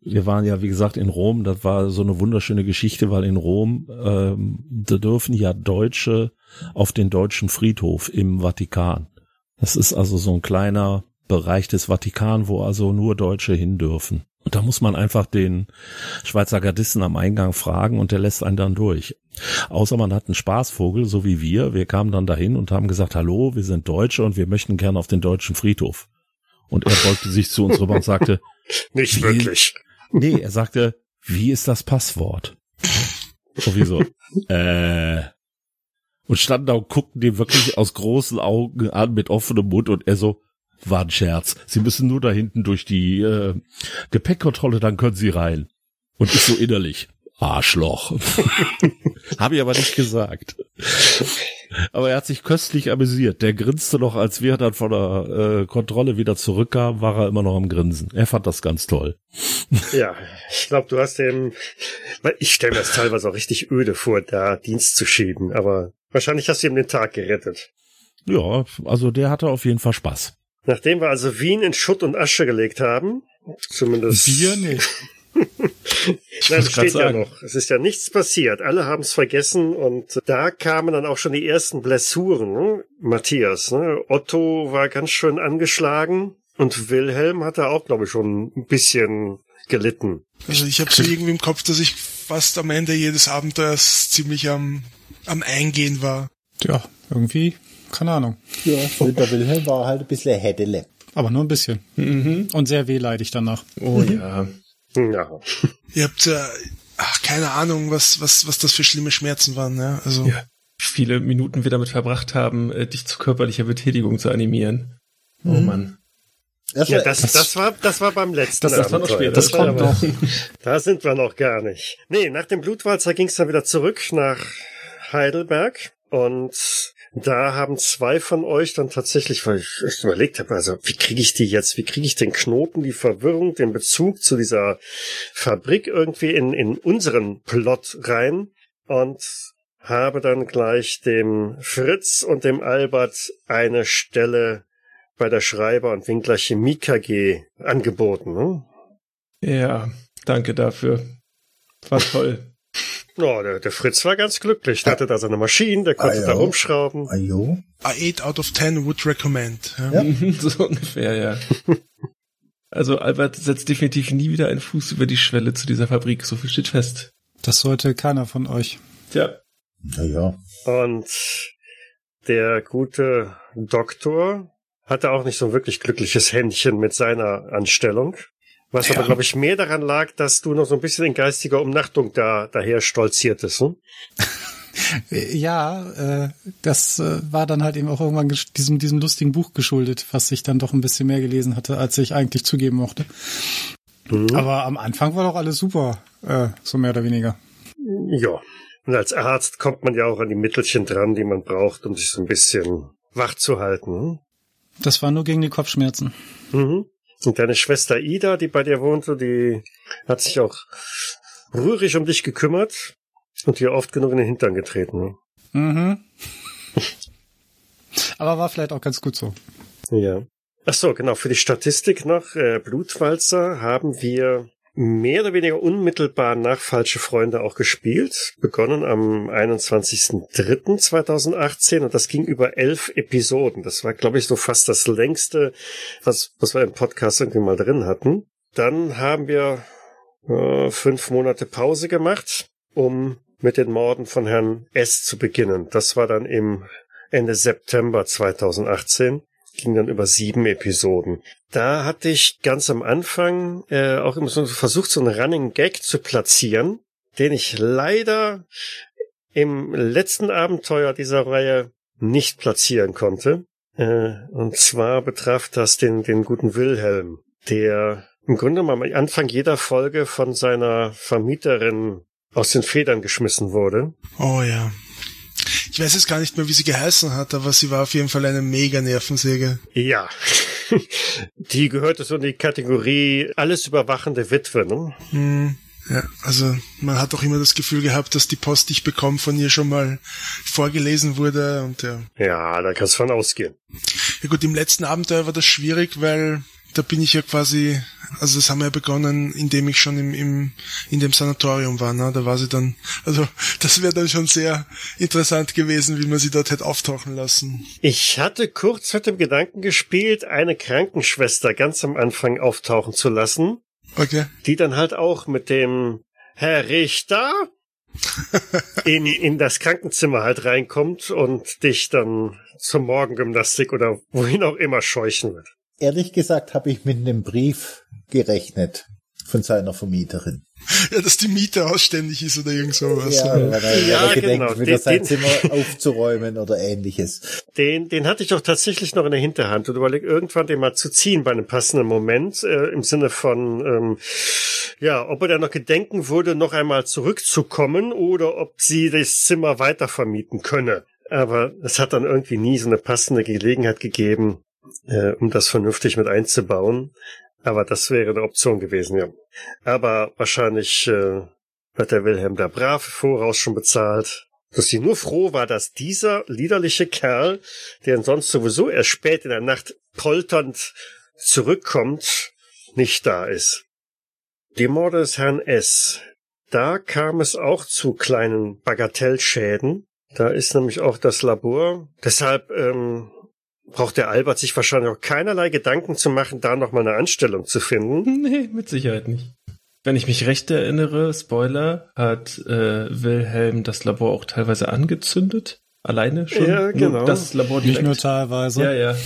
wir waren ja, wie gesagt, in Rom. Das war so eine wunderschöne Geschichte, weil in Rom, ähm, da dürfen ja Deutsche auf den deutschen Friedhof im Vatikan. Das ist also so ein kleiner Bereich des Vatikan, wo also nur Deutsche hin dürfen. Und da muss man einfach den Schweizer Gardisten am Eingang fragen und der lässt einen dann durch. Außer man hat einen Spaßvogel, so wie wir. Wir kamen dann dahin und haben gesagt, hallo, wir sind Deutsche und wir möchten gerne auf den deutschen Friedhof. Und er beugte sich zu uns rüber und sagte, Nicht Wie? wirklich. nee, er sagte, wie ist das Passwort? Sowieso. äh, und standen da und guckten den wirklich aus großen Augen an mit offenem Mund und er so, war ein Scherz. Sie müssen nur da hinten durch die äh, Gepäckkontrolle, dann können Sie rein. Und ich so innerlich, Arschloch. Habe ich aber nicht gesagt. Aber er hat sich köstlich amüsiert. Der grinste noch, als wir dann von der äh, Kontrolle wieder zurückkamen, war er immer noch am Grinsen. Er fand das ganz toll. Ja, ich glaube, du hast dem, weil ich stelle mir das teilweise auch richtig öde vor, da Dienst zu schieben, aber wahrscheinlich hast du ihm den Tag gerettet. Ja, also der hatte auf jeden Fall Spaß. Nachdem wir also Wien in Schutt und Asche gelegt haben, zumindest. Wir nicht. Ich Nein, grad steht ja sagen. noch. Es ist ja nichts passiert. Alle haben es vergessen und da kamen dann auch schon die ersten Blessuren. Ne? Matthias, ne? Otto war ganz schön angeschlagen und Wilhelm hatte auch, glaube ich, schon ein bisschen gelitten. Also ich habe so irgendwie im Kopf, dass ich fast am Ende jedes Abenteuers ziemlich am, am Eingehen war. Ja, irgendwie, keine Ahnung. Ja, der Wilhelm war halt ein bisschen Hädele. Aber nur ein bisschen. Mhm. Und sehr wehleidig danach. Oh ja. Ja. Ihr habt ja, ach, keine Ahnung, was, was, was das für schlimme Schmerzen waren, ja. Also, ja. Viele Minuten wir damit verbracht haben, äh, dich zu körperlicher Betätigung zu animieren. Oh Mann. Erst Ja, das, das, war, das war beim letzten Das- das war noch später. Das war kommt aber- noch. Da sind wir noch gar nicht. Nee, nach dem Blutwalzer ging es dann wieder zurück nach Heidelberg und da haben zwei von euch dann tatsächlich, weil ich echt überlegt habe, also wie kriege ich die jetzt, wie kriege ich den Knoten, die Verwirrung, den Bezug zu dieser Fabrik irgendwie in, in unseren Plot rein und habe dann gleich dem Fritz und dem Albert eine Stelle bei der Schreiber- und Winkler Chemie KG angeboten. Ne? Ja, danke dafür. War toll. Ja, der, der Fritz war ganz glücklich. Der hatte da seine Maschinen, der konnte Ah, da rumschrauben. Ajo. a 8 out of 10 would recommend. Ja. Ja. so ungefähr, ja. Also Albert setzt definitiv nie wieder einen Fuß über die Schwelle zu dieser Fabrik. So viel steht fest. Das sollte keiner von euch. Tja, Naja. Und der gute Doktor hatte auch nicht so ein wirklich glückliches Händchen mit seiner Anstellung. Was aber, glaube ich, mehr daran lag, dass du noch so ein bisschen in geistiger Umnachtung da daher stolziertest. Hm? Ja, äh, das äh, war dann halt eben auch irgendwann diesem, diesem lustigen Buch geschuldet, was ich dann doch ein bisschen mehr gelesen hatte, als ich eigentlich zugeben mochte. Mhm. Aber am Anfang war doch alles super, äh, so mehr oder weniger. Ja. Und als Arzt kommt man ja auch an die Mittelchen dran, die man braucht, um sich so ein bisschen wach zu halten. Das war nur gegen die Kopfschmerzen. Mhm. Und deine Schwester Ida, die bei dir wohnte, die hat sich auch rührig um dich gekümmert und dir oft genug in den Hintern getreten. Ne? Mhm. Aber war vielleicht auch ganz gut so. Ja. Ach so, genau. Für die Statistik noch, äh, Blutwalzer haben wir mehr oder weniger unmittelbar nach Falsche Freunde auch gespielt. Begonnen am 21.03.2018 und das ging über elf Episoden. Das war, glaube ich, so fast das längste, was, was wir im Podcast irgendwie mal drin hatten. Dann haben wir äh, fünf Monate Pause gemacht, um mit den Morden von Herrn S. zu beginnen. Das war dann im Ende September 2018 ging dann über sieben Episoden. Da hatte ich ganz am Anfang äh, auch immer so versucht, so einen Running Gag zu platzieren, den ich leider im letzten Abenteuer dieser Reihe nicht platzieren konnte. Äh, und zwar betraf das den, den guten Wilhelm, der im Grunde mal am Anfang jeder Folge von seiner Vermieterin aus den Federn geschmissen wurde. Oh ja. Ich weiß jetzt gar nicht mehr, wie sie geheißen hat, aber sie war auf jeden Fall eine mega Nervensäge. Ja. Die gehörte so in die Kategorie alles überwachende Witwe, ne? Hm, ja, also man hat auch immer das Gefühl gehabt, dass die Post, die ich bekomme, von ihr schon mal vorgelesen wurde und ja. Ja, da kannst du von ausgehen. Ja gut, im letzten Abenteuer war das schwierig, weil da bin ich ja quasi, also das haben wir ja begonnen, indem ich schon im, im in dem Sanatorium war, ne? Da war sie dann, also das wäre dann schon sehr interessant gewesen, wie man sie dort hätte auftauchen lassen. Ich hatte kurz mit dem Gedanken gespielt, eine Krankenschwester ganz am Anfang auftauchen zu lassen. Okay. die dann halt auch mit dem Herr Richter in, in das Krankenzimmer halt reinkommt und dich dann zur Morgengymnastik oder wohin auch immer scheuchen wird. Ehrlich gesagt habe ich mit einem Brief gerechnet von seiner Vermieterin. Ja, dass die Miete ausständig ist oder irgend sowas. Ja, weil er, Ja, er gedenkt, genau. wieder Den- sein Zimmer aufzuräumen oder ähnliches. Den, den hatte ich doch tatsächlich noch in der Hinterhand und überlege, irgendwann den mal zu ziehen bei einem passenden Moment, äh, im Sinne von, ähm, ja, ob er dann noch gedenken würde, noch einmal zurückzukommen oder ob sie das Zimmer weiter vermieten könne. Aber es hat dann irgendwie nie so eine passende Gelegenheit gegeben, äh, um das vernünftig mit einzubauen. Aber das wäre eine Option gewesen, ja. Aber wahrscheinlich äh, hat der Wilhelm da brav voraus schon bezahlt. Dass sie nur froh war, dass dieser liederliche Kerl, der sonst sowieso erst spät in der Nacht polternd zurückkommt, nicht da ist. Die Morde des Herrn S. Da kam es auch zu kleinen Bagatellschäden. Da ist nämlich auch das Labor. Deshalb ähm, braucht der Albert sich wahrscheinlich auch keinerlei Gedanken zu machen, da nochmal eine Anstellung zu finden. Nee, mit Sicherheit nicht. Wenn ich mich recht erinnere, Spoiler, hat äh, Wilhelm das Labor auch teilweise angezündet. Alleine schon. Ja, genau. Das Labor Nicht direkt. nur teilweise. Ja, ja.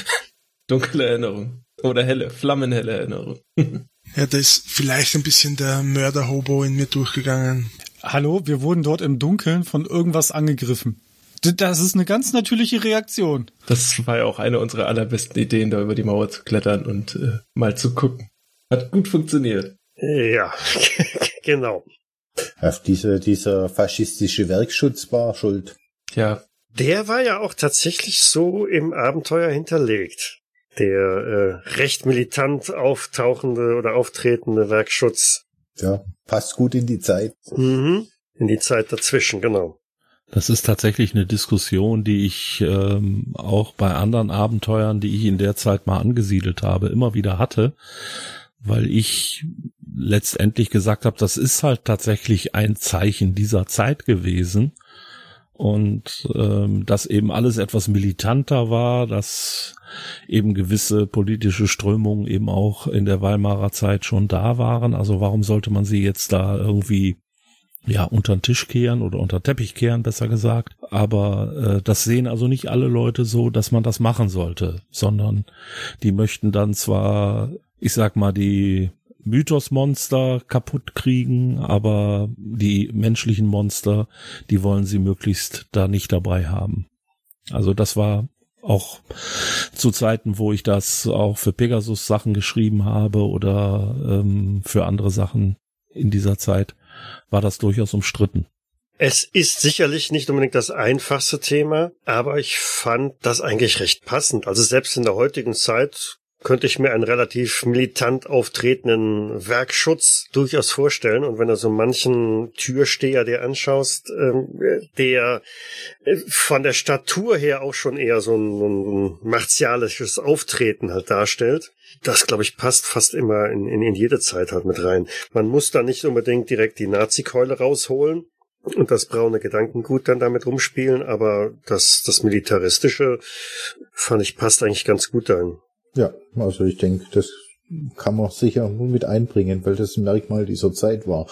Dunkle Erinnerung. Oder helle, flammenhelle Erinnerung. Ja, da ist vielleicht ein bisschen der Mörder-Hobo in mir durchgegangen. Hallo, wir wurden dort im Dunkeln von irgendwas angegriffen. Das ist eine ganz natürliche Reaktion. Das war ja auch eine unserer allerbesten Ideen, da über die Mauer zu klettern und äh, mal zu gucken. Hat gut funktioniert. Ja, genau. Auf diese, dieser faschistische Werkschutz war schuld. Ja, Der war ja auch tatsächlich so im Abenteuer hinterlegt. Der äh, recht militant auftauchende oder auftretende Werkschutz. Ja, passt gut in die Zeit. Mhm. In die Zeit dazwischen, genau. Das ist tatsächlich eine Diskussion, die ich ähm, auch bei anderen Abenteuern, die ich in der Zeit mal angesiedelt habe, immer wieder hatte, weil ich letztendlich gesagt habe, das ist halt tatsächlich ein Zeichen dieser Zeit gewesen und ähm, dass eben alles etwas militanter war, dass eben gewisse politische Strömungen eben auch in der Weimarer Zeit schon da waren. Also warum sollte man sie jetzt da irgendwie ja, unter den Tisch kehren oder unter den Teppich kehren, besser gesagt. Aber äh, das sehen also nicht alle Leute so, dass man das machen sollte, sondern die möchten dann zwar, ich sag mal, die Mythosmonster kaputt kriegen, aber die menschlichen Monster, die wollen sie möglichst da nicht dabei haben. Also das war auch zu Zeiten, wo ich das auch für Pegasus Sachen geschrieben habe oder ähm, für andere Sachen in dieser Zeit, war das durchaus umstritten. Es ist sicherlich nicht unbedingt das einfachste Thema, aber ich fand das eigentlich recht passend. Also selbst in der heutigen Zeit könnte ich mir einen relativ militant auftretenden Werkschutz durchaus vorstellen. Und wenn du so manchen Türsteher dir anschaust, ähm, der äh, von der Statur her auch schon eher so ein, martialisches Auftreten halt darstellt, das, glaube ich, passt fast immer in, in, in jede Zeit halt mit rein. Man muss da nicht unbedingt direkt die Nazi-Keule rausholen und das braune Gedankengut dann damit rumspielen, aber das, das Militaristische fand ich passt eigentlich ganz gut dahin. Ja, also ich denke, das kann man sicher nur mit einbringen, weil das ein Merkmal dieser Zeit war.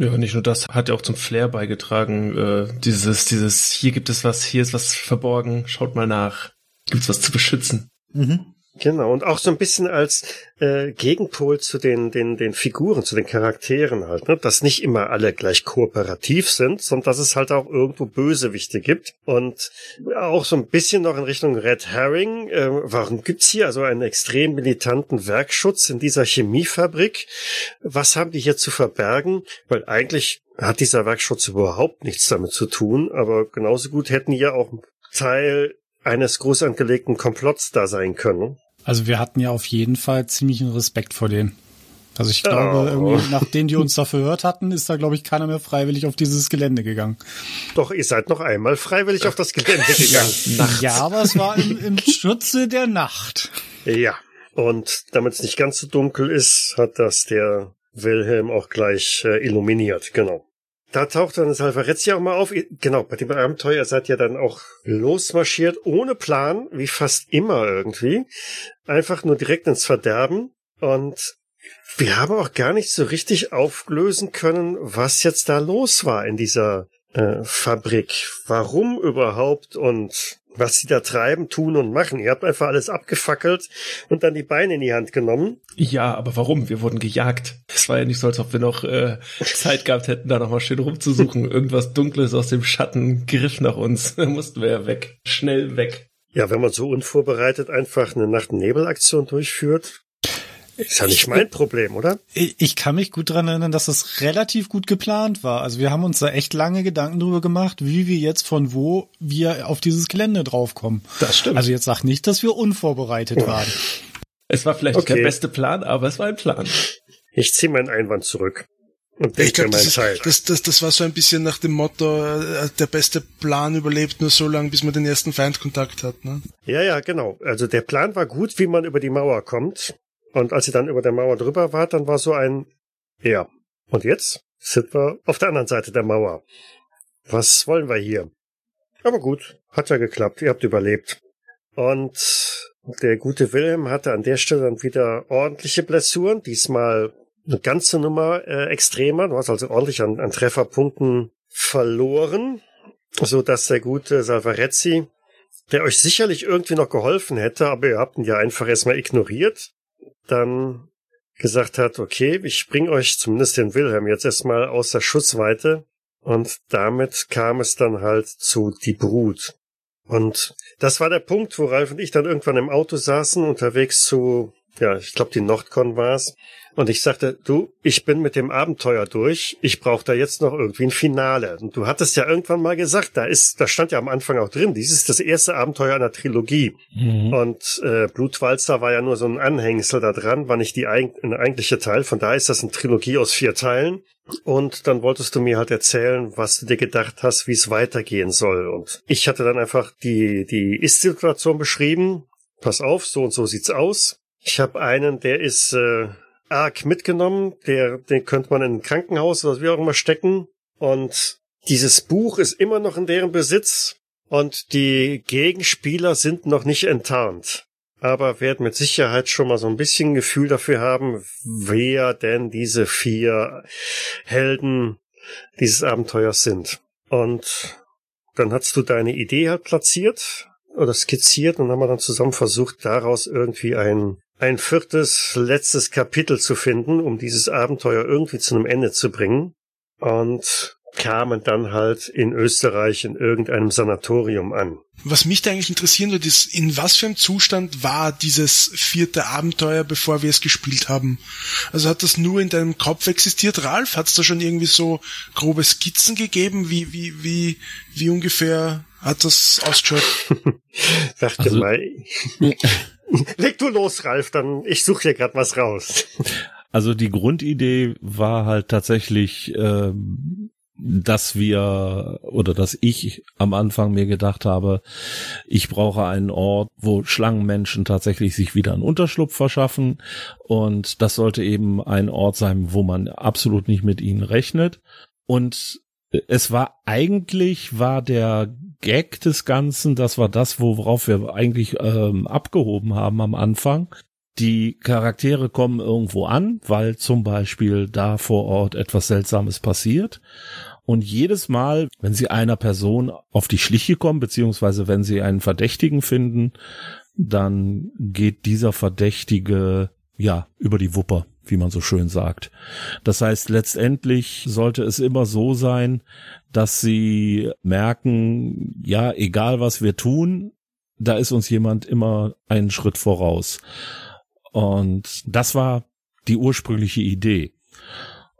Ja, nicht nur das, hat ja auch zum Flair beigetragen. Äh, dieses, dieses, hier gibt es was, hier ist was verborgen, schaut mal nach. Gibt's was zu beschützen? Mhm. Genau, und auch so ein bisschen als äh, Gegenpol zu den, den, den Figuren, zu den Charakteren halt, ne? dass nicht immer alle gleich kooperativ sind, sondern dass es halt auch irgendwo Bösewichte gibt. Und auch so ein bisschen noch in Richtung Red Herring, äh, warum gibt's hier also einen extrem militanten Werkschutz in dieser Chemiefabrik? Was haben die hier zu verbergen? Weil eigentlich hat dieser Werkschutz überhaupt nichts damit zu tun, aber genauso gut hätten ja auch Teil eines groß angelegten Komplotts da sein können. Also wir hatten ja auf jeden Fall ziemlichen Respekt vor denen. Also ich glaube, Oh. irgendwie, nachdem die uns da verhört hatten, ist da, glaube ich, keiner mehr freiwillig auf dieses Gelände gegangen. Doch, ihr seid noch einmal freiwillig auf das Gelände gegangen. Ja, aber es war im, im Schutze der Nacht. Ja. Und damit es nicht ganz so dunkel ist, hat das der Wilhelm auch gleich äh, illuminiert, genau. Da taucht dann das Alvarezzi auch mal auf. Genau, bei dem Abenteuer seid ihr dann auch losmarschiert, ohne Plan, wie fast immer irgendwie. Einfach nur direkt ins Verderben. Und wir haben auch gar nicht so richtig auflösen können, was jetzt da los war in dieser äh, Fabrik. Warum überhaupt und was sie da treiben, tun und machen. Ihr habt einfach alles abgefackelt und dann die Beine in die Hand genommen. Ja, aber warum? Wir wurden gejagt. Es war ja nicht so, als ob wir noch äh, Zeit gehabt hätten, da nochmal schön rumzusuchen. Irgendwas Dunkles aus dem Schatten griff nach uns. Da mussten wir ja weg. Schnell weg. Ja, wenn man so unvorbereitet einfach eine Nacht-Nebel-Aktion durchführt, ist ja nicht mein Problem, oder? Ich kann mich gut dran erinnern, dass das relativ gut geplant war. Also wir haben uns da echt lange Gedanken drüber gemacht, wie wir jetzt von wo wir auf dieses Gelände draufkommen. Das stimmt. Also jetzt sag nicht, dass wir unvorbereitet waren. Es war vielleicht Okay. der beste Plan, aber es war ein Plan. Ich ziehe meinen Einwand zurück und Ich denke glaube, das, das, das, das war so ein bisschen nach dem Motto, äh, der beste Plan überlebt nur so lange, bis man den ersten Feindkontakt hat. Ne? Ja, ja, genau. Also der Plan war gut, wie man über die Mauer kommt. Und als ihr dann über der Mauer drüber wart, dann war so ein, ja. Und jetzt sind wir auf der anderen Seite der Mauer. Was wollen wir hier? Aber gut, hat ja geklappt. Ihr habt überlebt. Und der gute Wilhelm hatte an der Stelle dann wieder ordentliche Blessuren. Diesmal eine ganze Nummer äh, extremer. Du hast also ordentlich an, an Trefferpunkten verloren, so dass der gute Salvarezzi der euch sicherlich irgendwie noch geholfen hätte, aber ihr habt ihn ja einfach erstmal ignoriert, dann gesagt hat, okay, ich bring euch zumindest den Wilhelm jetzt erstmal außer Schussweite und damit kam es dann halt zu die Brut. Und das war der Punkt, wo Ralf und ich dann irgendwann im Auto saßen, unterwegs zu, ja, ich glaube, die Nordcon war's. Und ich sagte, du, ich bin mit dem Abenteuer durch. Ich brauche da jetzt noch irgendwie ein Finale. Und du hattest ja irgendwann mal gesagt, da ist, da stand ja am Anfang auch drin, dies ist das erste Abenteuer einer Trilogie. Mhm. Und äh, Blutwalzer war ja nur so ein Anhängsel da dran, war nicht die eig ein eigentliche Teil. Von daher ist das eine Trilogie aus vier Teilen. Und dann wolltest du mir halt erzählen, was du dir gedacht hast, wie es weitergehen soll. Und ich hatte dann einfach die, die Ist-Situation beschrieben. Pass auf, so und so sieht's aus. Ich habe einen, der ist äh, arg mitgenommen, der, den könnte man in ein Krankenhaus oder wie auch immer stecken. Und dieses Buch ist immer noch in deren Besitz und die Gegenspieler sind noch nicht enttarnt. Aber werden mit Sicherheit schon mal so ein bisschen Gefühl dafür haben, wer denn diese vier Helden dieses Abenteuers sind. Und dann hast du deine Idee halt platziert oder skizziert und haben wir dann zusammen versucht, daraus irgendwie ein, ein viertes, letztes Kapitel zu finden, um dieses Abenteuer irgendwie zu einem Ende zu bringen. Und kamen dann halt in Österreich in irgendeinem Sanatorium an. Was mich da eigentlich interessieren würde, ist, in was für einem Zustand war dieses vierte Abenteuer, bevor wir es gespielt haben? Also hat das nur in deinem Kopf existiert, Ralf? Hat es da schon irgendwie so grobe Skizzen gegeben? Wie, wie, wie, wie ungefähr hat das ausgeschaut? Dachte Also- mal. Leg du los, Ralf, dann ich suche hier gerade was raus. Also die Grundidee war halt tatsächlich, ähm, dass wir oder dass ich am Anfang mir gedacht habe, ich brauche einen Ort, wo Schlangenmenschen tatsächlich sich wieder einen Unterschlupf verschaffen und das sollte eben ein Ort sein, wo man absolut nicht mit ihnen rechnet und es war eigentlich war der Gag des Ganzen, das war das, worauf wir eigentlich ähm, abgehoben haben am Anfang, die Charaktere kommen irgendwo an, weil zum Beispiel da vor Ort etwas Seltsames passiert. Und jedes Mal, wenn sie einer Person auf die Schliche kommen, beziehungsweise wenn sie einen Verdächtigen finden, dann geht dieser Verdächtige, ja, über die Wupper, wie man so schön sagt. Das heißt, letztendlich sollte es immer so sein, dass sie merken, ja, egal was wir tun, da ist uns jemand immer einen Schritt voraus. Und das war die ursprüngliche Idee.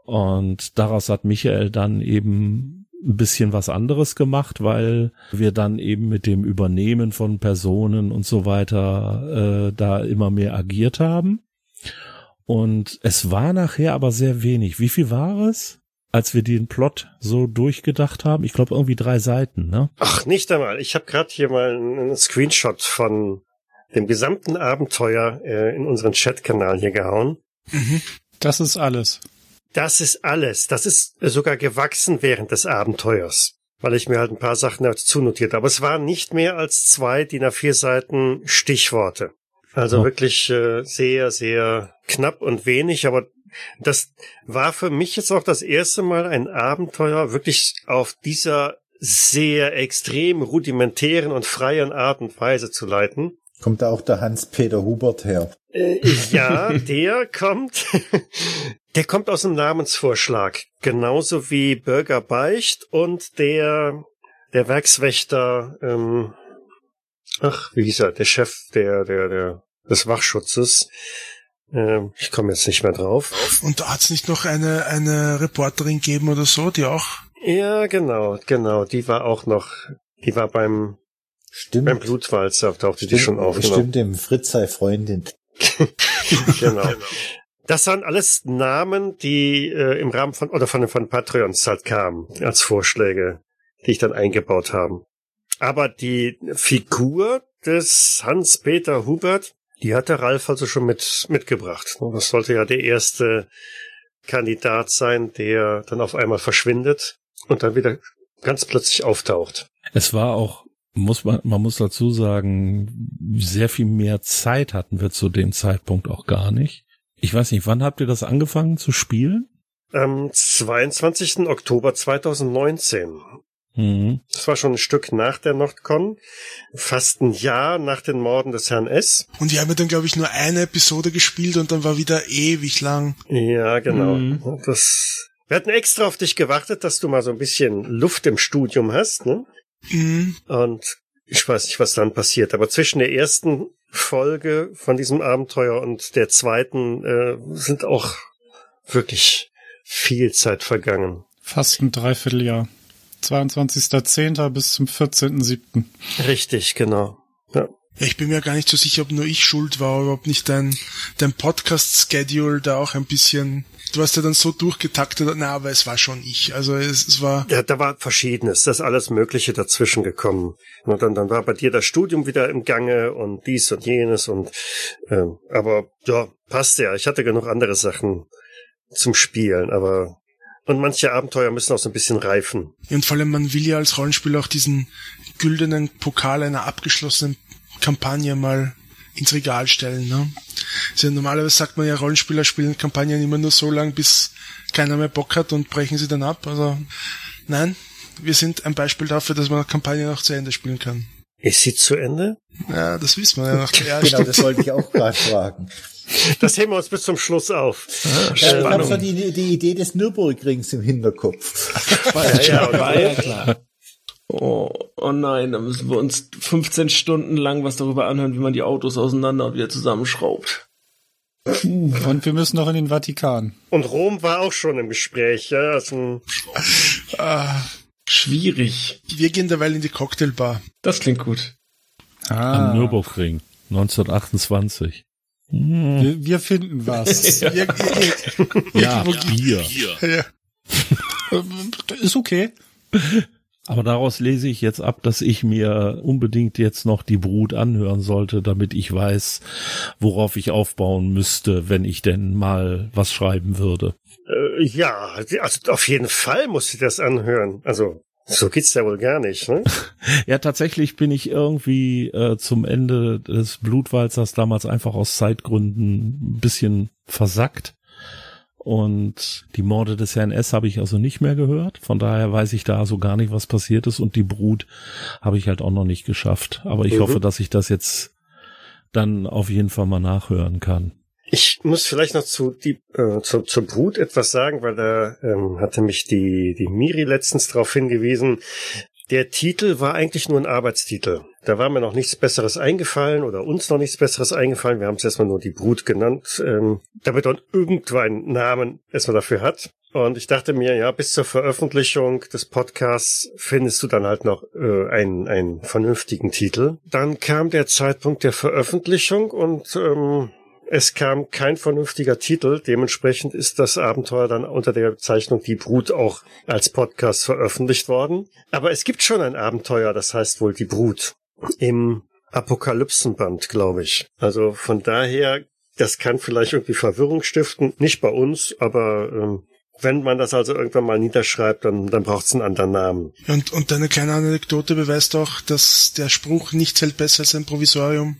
Und daraus hat Michael dann eben ein bisschen was anderes gemacht, weil wir dann eben mit dem Übernehmen von Personen und so weiter äh, da immer mehr agiert haben. Und es war nachher aber sehr wenig. Wie viel war es, als wir den Plot so durchgedacht haben? Ich glaube irgendwie drei Seiten, ne? Ach, nicht einmal. Ich habe gerade hier mal einen Screenshot von dem gesamten Abenteuer äh, in unseren Chatkanal hier gehauen. Das ist alles. Das ist alles. Das ist sogar gewachsen während des Abenteuers, weil ich mir halt ein paar Sachen dazu notiert habe. Aber es waren nicht mehr als zwei DIN A4 Seiten Stichworte. Also Oh. wirklich äh, sehr, sehr knapp und wenig, aber das war für mich jetzt auch das erste Mal ein Abenteuer wirklich auf dieser sehr extrem rudimentären und freien Art und Weise zu leiten. Kommt da auch der Hans-Peter Hubert her? Äh, ja, der kommt, der kommt aus dem Namensvorschlag. Genauso wie Bürger Beicht und der, der Werkswächter, ähm, ach, wie hieß er, der Chef der, der, der, des Wachschutzes. Ähm, ich komme jetzt nicht mehr drauf. Und da hat's nicht noch eine, eine Reporterin gegeben oder so, die auch Ja, genau, genau. Die war auch noch, die war beim, Stimmt. beim Blutwalzer, tauchte die schon auf. Genau. Stimmt, dem Fritz sei Freundin. genau. Das waren alles Namen, die äh, im Rahmen von oder von von Patreons halt kamen als Vorschläge, die ich dann eingebaut haben. Aber die Figur des Hans-Peter Hubert, die hat der Ralf also schon mit mitgebracht. Das sollte ja der erste Kandidat sein, der dann auf einmal verschwindet und dann wieder ganz plötzlich auftaucht. Es war auch, muss man, man muss dazu sagen, sehr viel mehr Zeit hatten wir zu dem Zeitpunkt auch gar nicht. Ich weiß nicht, wann habt ihr das angefangen zu spielen? Am 22. Oktober 2019. Mhm. Das war schon ein Stück nach der Nordcon, fast ein Jahr nach den Morden des Herrn S. Und die haben ja dann, glaube ich, nur eine Episode gespielt und dann war wieder ewig lang. Ja, genau. Mhm. Das, wir hatten extra auf dich gewartet, dass du mal so ein bisschen Luft im Studium hast, ne? Mhm. Und ich weiß nicht, was dann passiert, aber zwischen der ersten Folge von diesem Abenteuer und der zweiten äh, sind auch wirklich viel Zeit vergangen. Fast ein Dreivierteljahr. 22.10. bis zum 14.07. Richtig, genau. Ja. Ja, ich bin mir gar nicht so sicher, ob nur ich schuld war oder ob nicht dein, dein Podcast-Schedule da auch ein bisschen, du hast ja dann so durchgetaktet, na, aber es war schon ich. Also es, es war, Ja, da war Verschiedenes, das ist alles Mögliche dazwischen gekommen. Und dann, dann war bei dir das Studium wieder im Gange und dies und jenes und ähm, aber ja, passt ja. Ich hatte genug andere Sachen zum Spielen, aber und manche Abenteuer müssen auch so ein bisschen reifen. und vor allem man will ja als Rollenspieler auch diesen güldenen Pokal einer abgeschlossenen Kampagne mal ins Regal stellen. Ne? Also normalerweise sagt man ja, Rollenspieler spielen Kampagnen immer nur so lang, bis keiner mehr Bock hat und brechen sie dann ab. Also nein, wir sind ein Beispiel dafür, dass man Kampagnen auch zu Ende spielen kann. Ist sie zu Ende? Ja, das wissen wir ja nach der Genau, das wollte ich auch gerade fragen. Das heben wir uns bis zum Schluss auf. Ja, ich habe so die, die Idee des Nürburgrings im Hinterkopf. Ja, ja, war ja klar. Oh, oh nein, da müssen wir uns 15 Stunden lang was darüber anhören, wie man die Autos auseinander und wieder zusammenschraubt. Und wir müssen noch in den Vatikan. Und Rom war auch schon im Gespräch, ja. Also, Ah, Schwierig. wir gehen derweil in die Cocktailbar. Das klingt gut. Ah, Am Nürburgring 1928. Hm. wir, wir finden was. Wir, Ja, Bier. ja. Ist okay. Aber daraus lese ich jetzt ab, dass ich mir unbedingt jetzt noch die Brut anhören sollte, damit ich weiß, worauf ich aufbauen müsste, wenn ich denn mal was schreiben würde. Äh, ja, also auf jeden Fall muss sie das anhören. Also so geht's ja wohl gar nicht, ne? Ja, tatsächlich bin ich irgendwie äh, zum Ende des Blutwalzers damals einfach aus Zeitgründen ein bisschen versackt. Und die Morde des Herrn S. habe ich also nicht mehr gehört. Von daher weiß ich da so gar nicht, was passiert ist. Und die Brut habe ich halt auch noch nicht geschafft. Aber ich Mhm. hoffe, dass ich das jetzt dann auf jeden Fall mal nachhören kann. Ich muss vielleicht noch zu die äh, zu, zur Brut etwas sagen, weil da ähm, hatte mich die die Miri letztens darauf hingewiesen. Der Titel war eigentlich nur ein Arbeitstitel. Da war mir noch nichts Besseres eingefallen oder uns noch nichts Besseres eingefallen. Wir haben es erstmal nur die Brut genannt, ähm, damit man irgendwo einen Namen erstmal dafür hat. Und ich dachte mir, ja, bis zur Veröffentlichung des Podcasts findest du dann halt noch äh, einen, einen vernünftigen Titel. Dann kam der Zeitpunkt der Veröffentlichung und ähm, es kam kein vernünftiger Titel. Dementsprechend ist das Abenteuer dann unter der Bezeichnung Die Brut auch als Podcast veröffentlicht worden. Aber es gibt schon ein Abenteuer, das heißt wohl Die Brut. Im Apokalypsenband, glaube ich. Also von daher, das kann vielleicht irgendwie Verwirrung stiften. Nicht bei uns, aber ähm, wenn man das also irgendwann mal niederschreibt, dann, dann braucht es einen anderen Namen. Und, und deine kleine Anekdote beweist auch, dass der Spruch nichts hält besser als ein Provisorium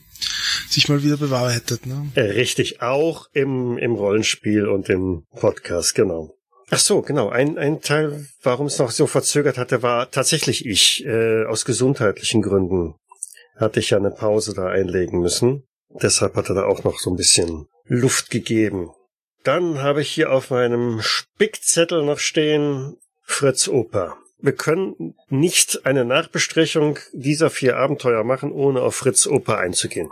sich mal wieder bewahrheitet. Ne? Äh, richtig, auch im, im Rollenspiel und im Podcast, genau. Ach so, genau. Ein, ein Teil, warum es noch so verzögert hatte, war tatsächlich ich. Äh, aus gesundheitlichen Gründen hatte ich ja eine Pause da einlegen müssen. Deshalb hat er da auch noch so ein bisschen Luft gegeben. Dann habe ich hier auf meinem Spickzettel noch stehen Fritz Oper. Wir können nicht eine Nachbesprechung dieser vier Abenteuer machen, ohne auf Fritz Oper einzugehen.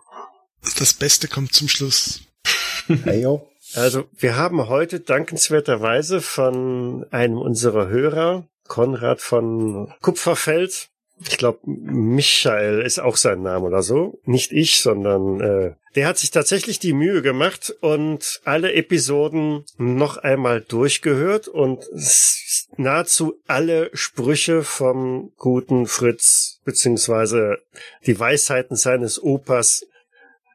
Das Beste kommt zum Schluss. Also, wir haben heute dankenswerterweise von einem unserer Hörer, Konrad von Kupferfeld, ich glaube, Michael ist auch sein Name oder so. Nicht ich, sondern äh, der hat sich tatsächlich die Mühe gemacht und alle Episoden noch einmal durchgehört und nahezu alle Sprüche vom guten Fritz beziehungsweise die Weisheiten seines Opas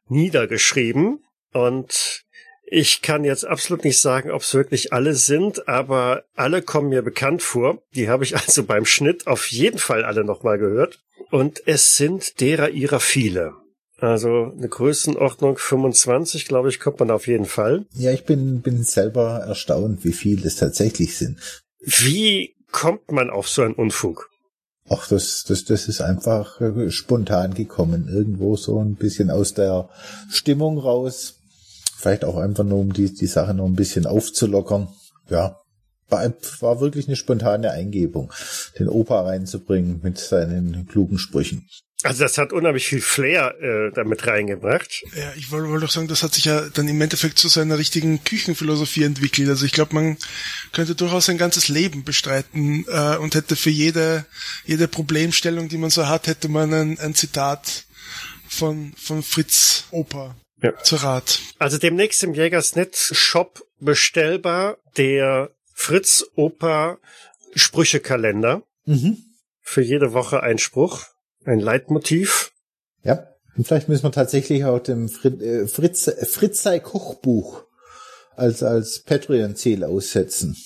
niedergeschrieben. Und ich kann jetzt absolut nicht sagen, ob es wirklich alle sind, aber alle kommen mir bekannt vor. Die habe ich also beim Schnitt auf jeden Fall alle nochmal gehört. Und es sind derer ihrer viele. Also eine Größenordnung 25, glaube ich, kommt man auf jeden Fall. Ja, ich bin, bin selber erstaunt, wie viel es tatsächlich sind. Wie kommt man auf so einen Unfug? Ach, das, das, das ist einfach äh, spontan gekommen. Irgendwo so ein bisschen aus der Stimmung raus. Vielleicht auch einfach nur, um die, die Sache noch ein bisschen aufzulockern. Ja, war, war wirklich eine spontane Eingebung, den Opa reinzubringen mit seinen klugen Sprüchen. Also das hat unheimlich viel Flair äh, damit reingebracht. Ja, ich wollte wollt doch sagen, das hat sich ja dann im Endeffekt zu seiner richtigen Küchenphilosophie entwickelt. Also ich glaube, man könnte durchaus sein ganzes Leben bestreiten äh, und hätte für jede, jede Problemstellung, die man so hat, hätte man ein, ein Zitat von, von Fritz Opa Ja. zur Rat. Also demnächst im Jägersnet Shop bestellbar der Fritz Opa Sprüchekalender. Mhm. Für jede Woche ein Spruch, ein Leitmotiv. Ja. Und vielleicht müssen wir tatsächlich auch dem Frit, äh, Fritz, Fritzei Kochbuch als, als Patreon-Ziel aussetzen.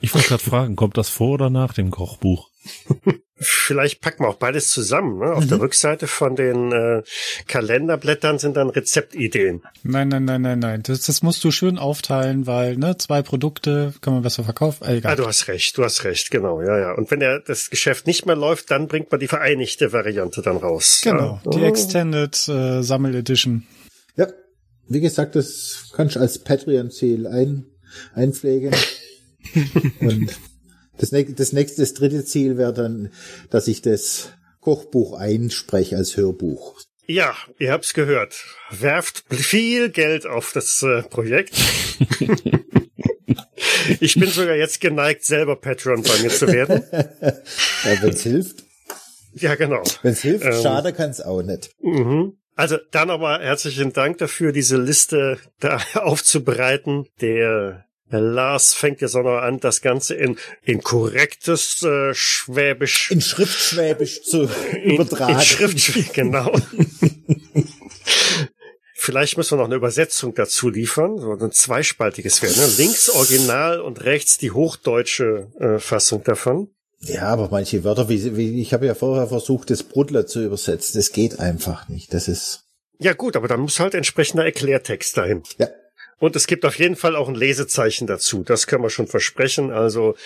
Ich wollte gerade fragen, kommt das vor oder nach dem Kochbuch? Vielleicht packen wir auch beides zusammen. Ne? Auf der Rückseite von den äh, Kalenderblättern sind dann Rezeptideen. Nein, nein, nein, nein, nein. Das, das musst du schön aufteilen, weil, ne, zwei Produkte kann man besser verkaufen. Äh, Ah, egal. du hast recht, du hast recht, genau, ja, ja. Und wenn der, das Geschäft nicht mehr läuft, dann bringt man die vereinigte Variante dann raus. genau, Ja. die Extended äh, Sammel Edition. Ja. Wie gesagt, das kannst du als Patreon-Ziel ein, einpflegen. Und das, nächste, das nächste, das dritte Ziel wäre dann, dass ich das Kochbuch einspreche als Hörbuch. Ja, ihr habt's gehört. Werft viel Geld auf das äh, Projekt. ich bin sogar jetzt geneigt, selber Patreon bei mir zu werden. Ja, wenn's hilft. Ja, genau. Wenn's hilft, Ähm. schade kann's auch nicht. Mhm. Also dann aber herzlichen Dank dafür, diese Liste da aufzubereiten. Der Herr Lars fängt jetzt auch noch an, das Ganze in, in korrektes äh, Schwäbisch In Schriftschwäbisch zu in, übertragen. in Schriftschwäbisch, genau. Vielleicht müssen wir noch eine Übersetzung dazu liefern, so ein zweispaltiges werden. Ne? Links Original und rechts die hochdeutsche äh, Fassung davon. Ja, aber manche Wörter, wie, wie ich habe ja vorher versucht, das Brudler zu übersetzen. Das geht einfach nicht. Das ist Ja gut, aber dann muss halt entsprechender Erklärtext dahin. ja. Und es gibt auf jeden Fall auch ein Lesezeichen dazu. Das können wir schon versprechen. Also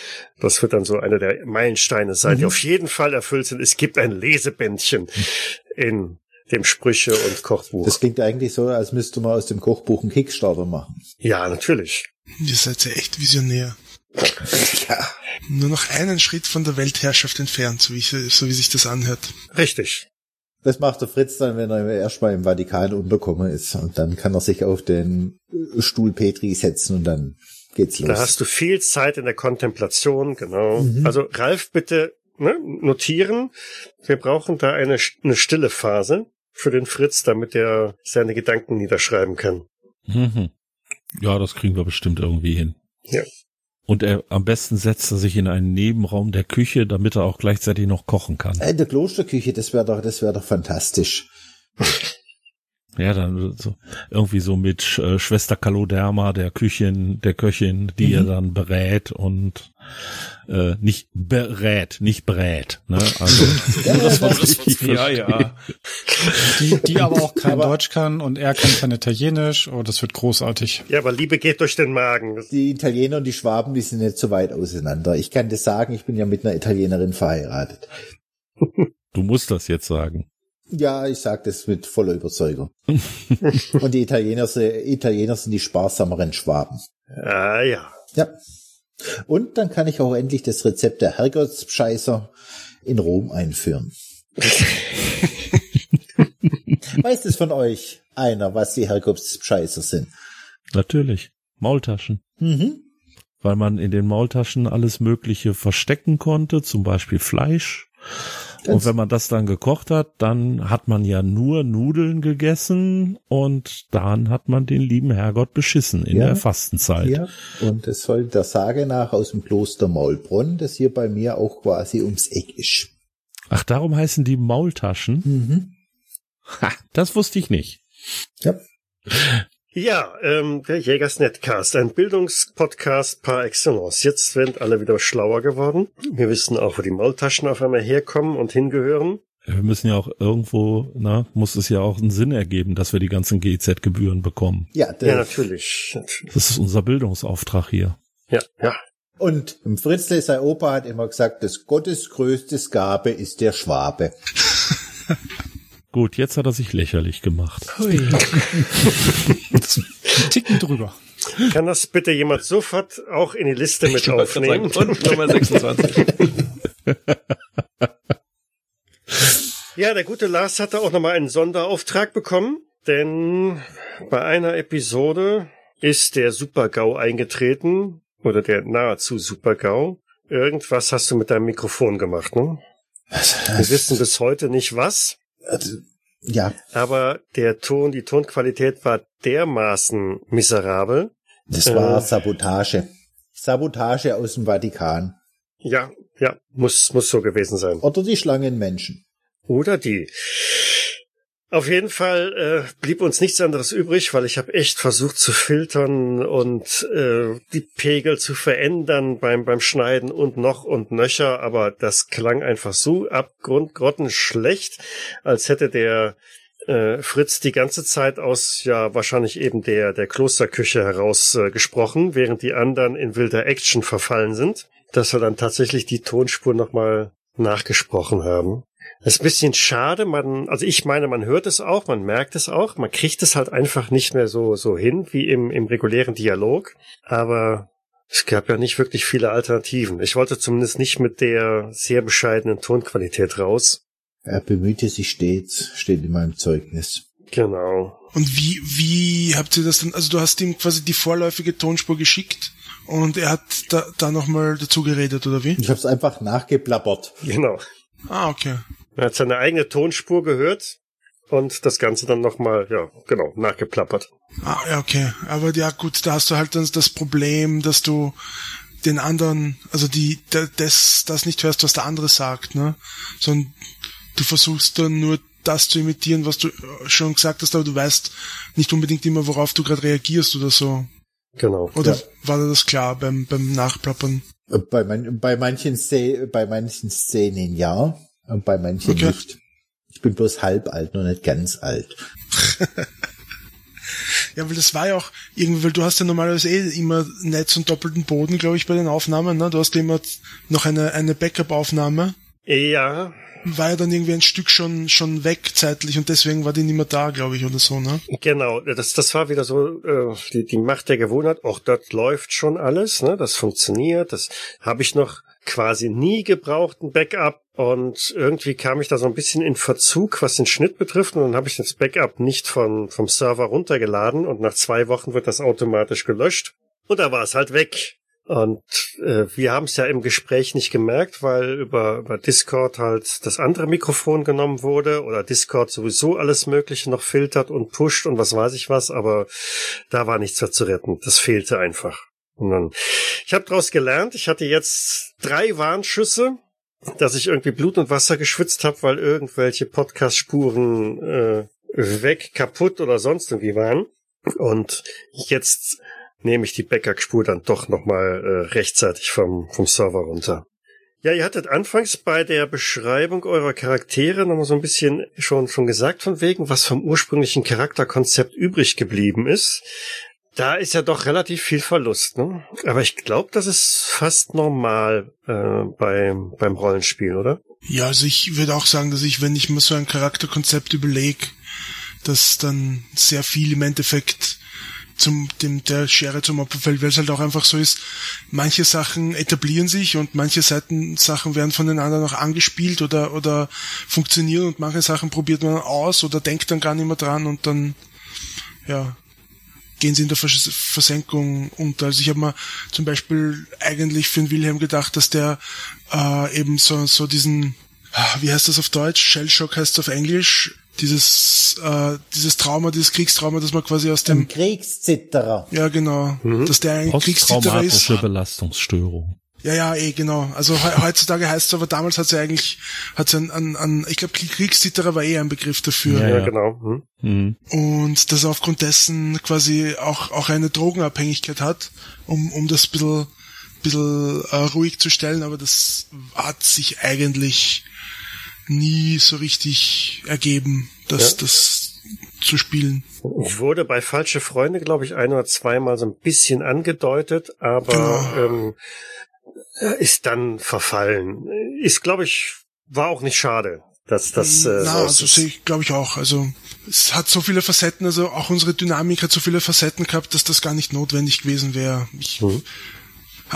das wird dann so einer der Meilensteine sein, die auf jeden Fall erfüllt sind. Es gibt ein Lesebändchen in dem Sprüche- und Kochbuch. Das klingt eigentlich so, als müsste man aus dem Kochbuch einen Kickstarter machen. ja, natürlich. Ihr seid ja echt visionär. Ja. Nur noch einen Schritt von der Weltherrschaft entfernt, so wie, so wie sich das anhört. Richtig. Das macht der Fritz dann, wenn er erstmal im Vatikan unterkommen ist. Und dann kann er sich auf den Stuhl Petri setzen und dann geht's los. Da hast du viel Zeit in der Kontemplation, genau. Also Ralf, bitte ne, notieren. Wir brauchen da eine, eine stille Phase für den Fritz, damit er seine Gedanken niederschreiben kann. Mhm. Ja, das kriegen wir bestimmt irgendwie hin. Ja. Und er, am besten setzt er sich in einen Nebenraum der Küche, damit er auch gleichzeitig noch kochen kann. in der Klosterküche, das wäre doch, das wäre doch fantastisch. Ja, dann so irgendwie so mit äh, Schwester Kaloderma, der Küchin, der Köchin, die mhm. er dann berät und äh, nicht berät, nicht brät. Ne? Also ja, das war richtig ja, ja. Die, die aber auch kein aber Deutsch kann und er kann kein Italienisch. Oh, das wird großartig. Ja, aber Liebe geht durch den Magen. Die Italiener und die Schwaben, die sind nicht so weit auseinander. Ich kann das sagen, ich bin ja mit einer Italienerin verheiratet. Du musst das jetzt sagen. Ja, ich sage das mit voller Überzeugung. und die Italiener, Italiener sind die sparsameren Schwaben. Ah ja. Ja. Und dann kann ich auch endlich das Rezept der Herrgottsscheißer in Rom einführen. Weiß es von euch einer, was die Herrgottsscheißer sind? Natürlich. Maultaschen. Mhm. Weil man in den Maultaschen alles Mögliche verstecken konnte, zum Beispiel Fleisch und wenn man das dann gekocht hat, dann hat man ja nur Nudeln gegessen und dann hat man den lieben Herrgott beschissen in ja, der Fastenzeit. Ja, und es soll der Sage nach aus dem Kloster Maulbronn, das hier bei mir auch quasi ums Eck ist. Ach, darum heißen die Maultaschen? Mhm. Ha, das wusste ich nicht. Ja. Ja, ähm, der Jägers Netcast, ein Bildungspodcast par excellence. Jetzt sind alle wieder schlauer geworden. Wir wissen auch, wo die Maultaschen auf einmal herkommen und hingehören. Wir müssen ja auch irgendwo, na, muss es ja auch einen Sinn ergeben, dass wir die ganzen GZ-Gebühren bekommen. Ja, ja, natürlich. Das ist unser Bildungsauftrag hier. Ja, ja. Und Fritzle, sein Opa, hat immer gesagt, das Gottes größtes Gabe ist der Schwabe. Gut, jetzt hat er sich lächerlich gemacht. Ticken drüber. Kann das bitte jemand sofort auch in die Liste mit aufnehmen? Sagen, und Nummer 26. ja, der gute Lars hatte auch nochmal einen Sonderauftrag bekommen, denn bei einer Episode ist der Super-GAU eingetreten, oder der nahezu Super-GAU. Irgendwas hast du mit deinem Mikrofon gemacht, ne? Wir wissen bis heute nicht was. Also, ja. Aber der Ton, die Tonqualität war dermaßen miserabel. Das war äh, Sabotage. Sabotage aus dem Vatikan. Ja, ja, muss, muss so gewesen sein. Oder die Schlangenmenschen. Oder die. Auf jeden Fall äh, blieb uns nichts anderes übrig, weil ich habe echt versucht zu filtern und äh, die Pegel zu verändern beim beim Schneiden und noch und nöcher, aber das klang einfach so abgrundgrottenschlecht, als hätte der äh, Fritz die ganze Zeit aus ja wahrscheinlich eben der der Klosterküche heraus äh, gesprochen, während die anderen in wilder Action verfallen sind, dass wir dann tatsächlich die Tonspur nochmal nachgesprochen haben. Das ist ein bisschen schade. Man, also ich meine, man hört es auch, man merkt es auch, man kriegt es halt einfach nicht mehr so, so hin wie im, im regulären Dialog. Aber es gab ja nicht wirklich viele Alternativen. Ich wollte zumindest nicht mit der sehr bescheidenen Tonqualität raus. Er bemühte sich stets, steht in meinem Zeugnis. Genau. Und wie, wie habt ihr das denn, also du hast ihm quasi die vorläufige Tonspur geschickt und er hat da, da nochmal dazu geredet, oder wie? Ich hab's einfach nachgeplappert. Genau. Ah, okay. Er hat seine eigene Tonspur gehört und das Ganze dann nochmal, ja, genau, nachgeplappert. Ah, ja, okay. Aber ja, gut, da hast du halt dann das Problem, dass du den anderen, also die, das, das nicht hörst, was der andere sagt, ne? Sondern du versuchst dann nur das zu imitieren, was du schon gesagt hast, aber du weißt nicht unbedingt immer, worauf du gerade reagierst oder so. Genau. Oder ja. war dir das klar beim, beim Nachplappern? Bei, mein, bei manchen Szenen, bei manchen Szenen ja, und bei manchen okay. nicht. Ich bin bloß halb alt, nur nicht ganz alt. ja, weil das war ja auch irgendwie, weil du hast ja normalerweise eh immer Netz und doppelten Boden, glaube ich, bei den Aufnahmen, ne? Du hast immer noch eine, eine Backup-Aufnahme. Ja. War ja dann irgendwie ein Stück schon, schon weg zeitlich und deswegen war die nicht mehr da, glaube ich, oder so, ne? Genau, das, das war wieder so, äh, die, die Macht der Gewohnheit, auch dort läuft schon alles, ne? Das funktioniert, das habe ich noch quasi nie gebrauchten Backup und irgendwie kam ich da so ein bisschen in Verzug, was den Schnitt betrifft. Und dann habe ich das Backup nicht von, vom Server runtergeladen und nach zwei Wochen wird das automatisch gelöscht. Und da war es halt weg. Und äh, wir haben es ja im Gespräch nicht gemerkt, weil über, über Discord halt das andere Mikrofon genommen wurde oder Discord sowieso alles Mögliche noch filtert und pusht und was weiß ich was, aber da war nichts mehr zu retten. Das fehlte einfach. Und dann, ich habe daraus gelernt, ich hatte jetzt drei Warnschüsse dass ich irgendwie Blut und Wasser geschwitzt habe, weil irgendwelche Podcast-Spuren äh, weg, kaputt oder sonst irgendwie waren. Und jetzt nehme ich die Backup-Spur dann doch nochmal äh, rechtzeitig vom, vom Server runter. Ja, ihr hattet anfangs bei der Beschreibung eurer Charaktere nochmal so ein bisschen schon, schon gesagt von wegen, was vom ursprünglichen Charakterkonzept übrig geblieben ist. Da ist ja doch relativ viel Verlust, ne? Aber ich glaube, das ist fast normal äh, beim, beim Rollenspiel, oder? Ja, also ich würde auch sagen, dass ich, wenn ich mir so ein Charakterkonzept überlege, dass dann sehr viel im Endeffekt zum dem der Schere zum Opfer fällt, weil es halt auch einfach so ist, manche Sachen etablieren sich und manche Seiten Sachen werden von den anderen auch angespielt oder oder funktionieren und manche Sachen probiert man aus oder denkt dann gar nicht mehr dran und dann ja gehen sie in der Vers Versenkung unter. Also ich habe mir zum Beispiel eigentlich für den Wilhelm gedacht, dass der äh, eben so, so diesen, ah, wie heißt das auf Deutsch? Shellshock heißt es auf Englisch, dieses äh, dieses Trauma, dieses Kriegstrauma, das man quasi aus dem Ein Kriegszitterer. ja genau, Mhm. dass der ein Kriegszitterer ist. Belastungsstörung. Ja, ja, eh, genau. Also he heutzutage heißt es aber damals hat es ja eigentlich, hat es an, an, ich glaube, Kriegszitterer war eh ein Begriff dafür. Ja, Ja, genau. Hm. Mhm. Und dass er aufgrund dessen quasi auch, auch eine Drogenabhängigkeit hat, um, um das bisschen, bisschen äh, ruhig zu stellen, aber das hat sich eigentlich nie so richtig ergeben, das, Ja. das zu spielen. Wurde bei Falsche Freunde, glaube ich, ein oder zweimal so ein bisschen angedeutet, aber ähm, ist dann verfallen. Ist, glaube ich, war auch nicht schade, dass das äh, Na, so also sehe ich, glaube ich auch. Also es hat so viele Facetten, also auch unsere Dynamik hat so viele Facetten gehabt, dass das gar nicht notwendig gewesen wäre. Ich, Mhm.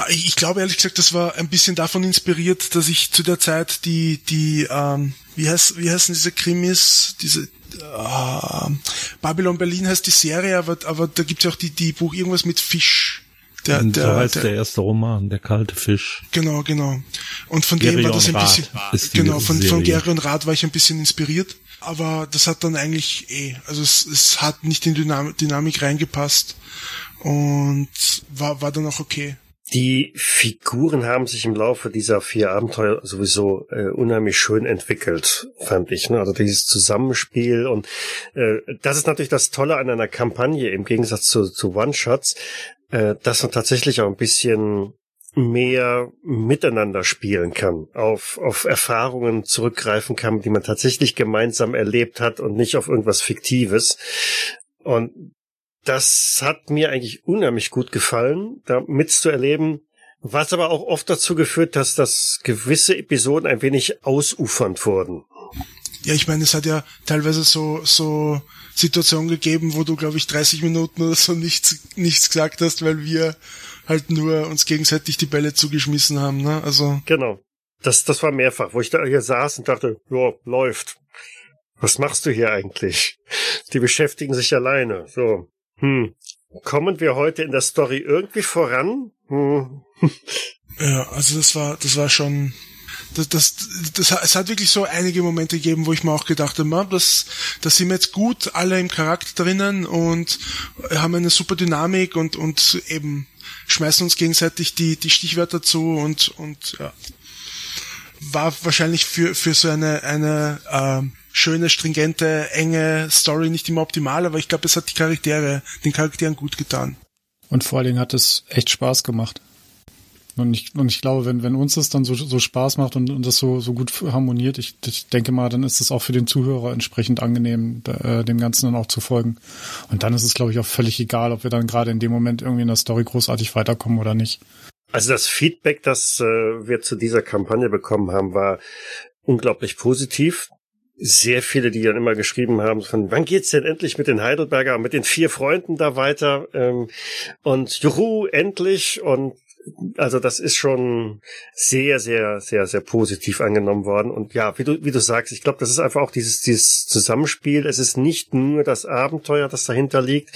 Ich glaube ehrlich gesagt, das war ein bisschen davon inspiriert, dass ich zu der Zeit die, die, ähm, wie heißt, wie heißen diese Krimis, diese, äh, Babylon Berlin heißt die Serie, aber, aber da gibt's ja auch die, die Buch irgendwas mit Fisch. Der, Und so der, heißt der, der erste Roman, Der kalte Fisch. Genau, genau. Und von dem war Gerion das ein Rath bisschen, genau, von, von Serie. Gerion Rath war ich ein bisschen inspiriert. Aber das hat dann eigentlich eh, also es, es hat nicht in Dynam Dynamik reingepasst und war, war dann auch okay. Die Figuren haben sich im Laufe dieser vier Abenteuer sowieso äh, unheimlich schön entwickelt, fand ich. Ne? Also dieses Zusammenspiel und äh, das ist natürlich das Tolle an einer Kampagne im Gegensatz zu, zu One-Shots, äh, dass man tatsächlich auch ein bisschen mehr miteinander spielen kann, auf, auf Erfahrungen zurückgreifen kann, die man tatsächlich gemeinsam erlebt hat und nicht auf irgendwas Fiktives. Und das hat mir eigentlich unheimlich gut gefallen, da mitzuerleben, was aber auch oft dazu geführt, dass das gewisse Episoden ein wenig ausufernd wurden. Ja, ich meine, es hat ja teilweise so, so Situationen gegeben, wo du, glaube ich, 30 Minuten oder so nichts, nichts gesagt hast, weil wir halt nur uns gegenseitig die Bälle zugeschmissen haben, ne? Also, Genau. Das, das war mehrfach, wo ich da hier saß und dachte, ja, läuft. Was machst du hier eigentlich? Die beschäftigen sich alleine. So. Hm. Kommen wir heute in der Story irgendwie voran? Hm. ja, also das war, das war schon, das, das, das, es hat wirklich so einige Momente gegeben, wo ich mir auch gedacht habe, man, das, das sind wir jetzt gut alle im Charakter drinnen und haben eine super Dynamik und, und eben schmeißen uns gegenseitig die, die Stichwörter zu und, und, ja. War wahrscheinlich für, für so eine, eine, ähm, schöne, stringente, enge Story nicht immer optimal, aber ich glaube, es hat die Charaktere, den Charakteren gut getan. Und vor allen Dingen hat es echt Spaß gemacht. Und ich, und ich glaube, wenn, wenn uns das dann so, so Spaß macht und, und das so, so gut harmoniert, ich, ich denke mal, dann ist es auch für den Zuhörer entsprechend angenehm, äh, dem Ganzen dann auch zu folgen. Und dann ist es, glaube ich, auch völlig egal, ob wir dann gerade in dem Moment irgendwie in der Story großartig weiterkommen oder nicht. Also das Feedback, das äh, wir zu dieser Kampagne bekommen haben, war unglaublich positiv. Sehr viele, die dann immer geschrieben haben, von wann geht's denn endlich mit den Heidelberger, mit den vier Freunden da weiter? Ähm, und juhu, endlich. Und also das ist schon sehr, sehr, sehr, sehr positiv angenommen worden. Und ja, wie du, wie du sagst, ich glaube, das ist einfach auch dieses, dieses Zusammenspiel. Es ist nicht nur das Abenteuer, das dahinter liegt,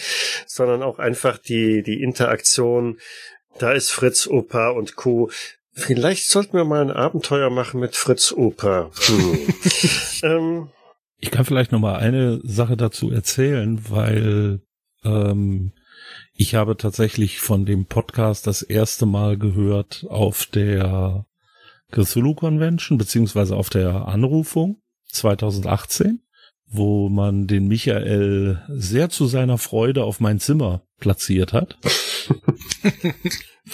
sondern auch einfach die, die Interaktion. Da ist Fritz, Opa und Co. Vielleicht sollten wir mal ein Abenteuer machen mit Fritz Opa. Hm. ähm, Ich kann vielleicht noch mal eine Sache dazu erzählen, weil ähm, ich habe tatsächlich von dem Podcast das erste Mal gehört auf der Cthulhu Convention beziehungsweise auf der Anrufung 2018. wo man den Michael sehr zu seiner Freude auf mein Zimmer platziert hat.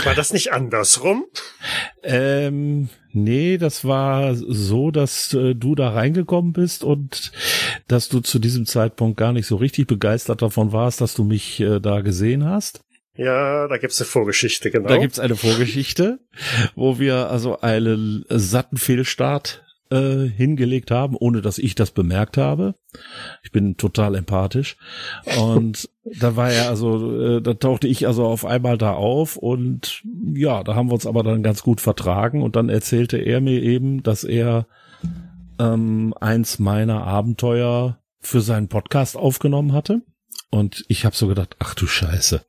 War das nicht andersrum? Ähm, nee, das war so, dass äh, du da reingekommen bist und dass du zu diesem Zeitpunkt gar nicht so richtig begeistert davon warst, dass du mich äh, da gesehen hast. Ja, da gibt's eine Vorgeschichte, genau. Da gibt's eine Vorgeschichte, wo wir also einen satten Fehlstart äh, hingelegt haben, ohne dass ich das bemerkt habe. Ich bin total empathisch. Und da war er also, äh, da tauchte ich also auf einmal da auf und ja, da haben wir uns aber dann ganz gut vertragen und dann erzählte er mir eben, dass er ähm, eins meiner Abenteuer für seinen Podcast aufgenommen hatte. Und ich habe so gedacht, ach du Scheiße,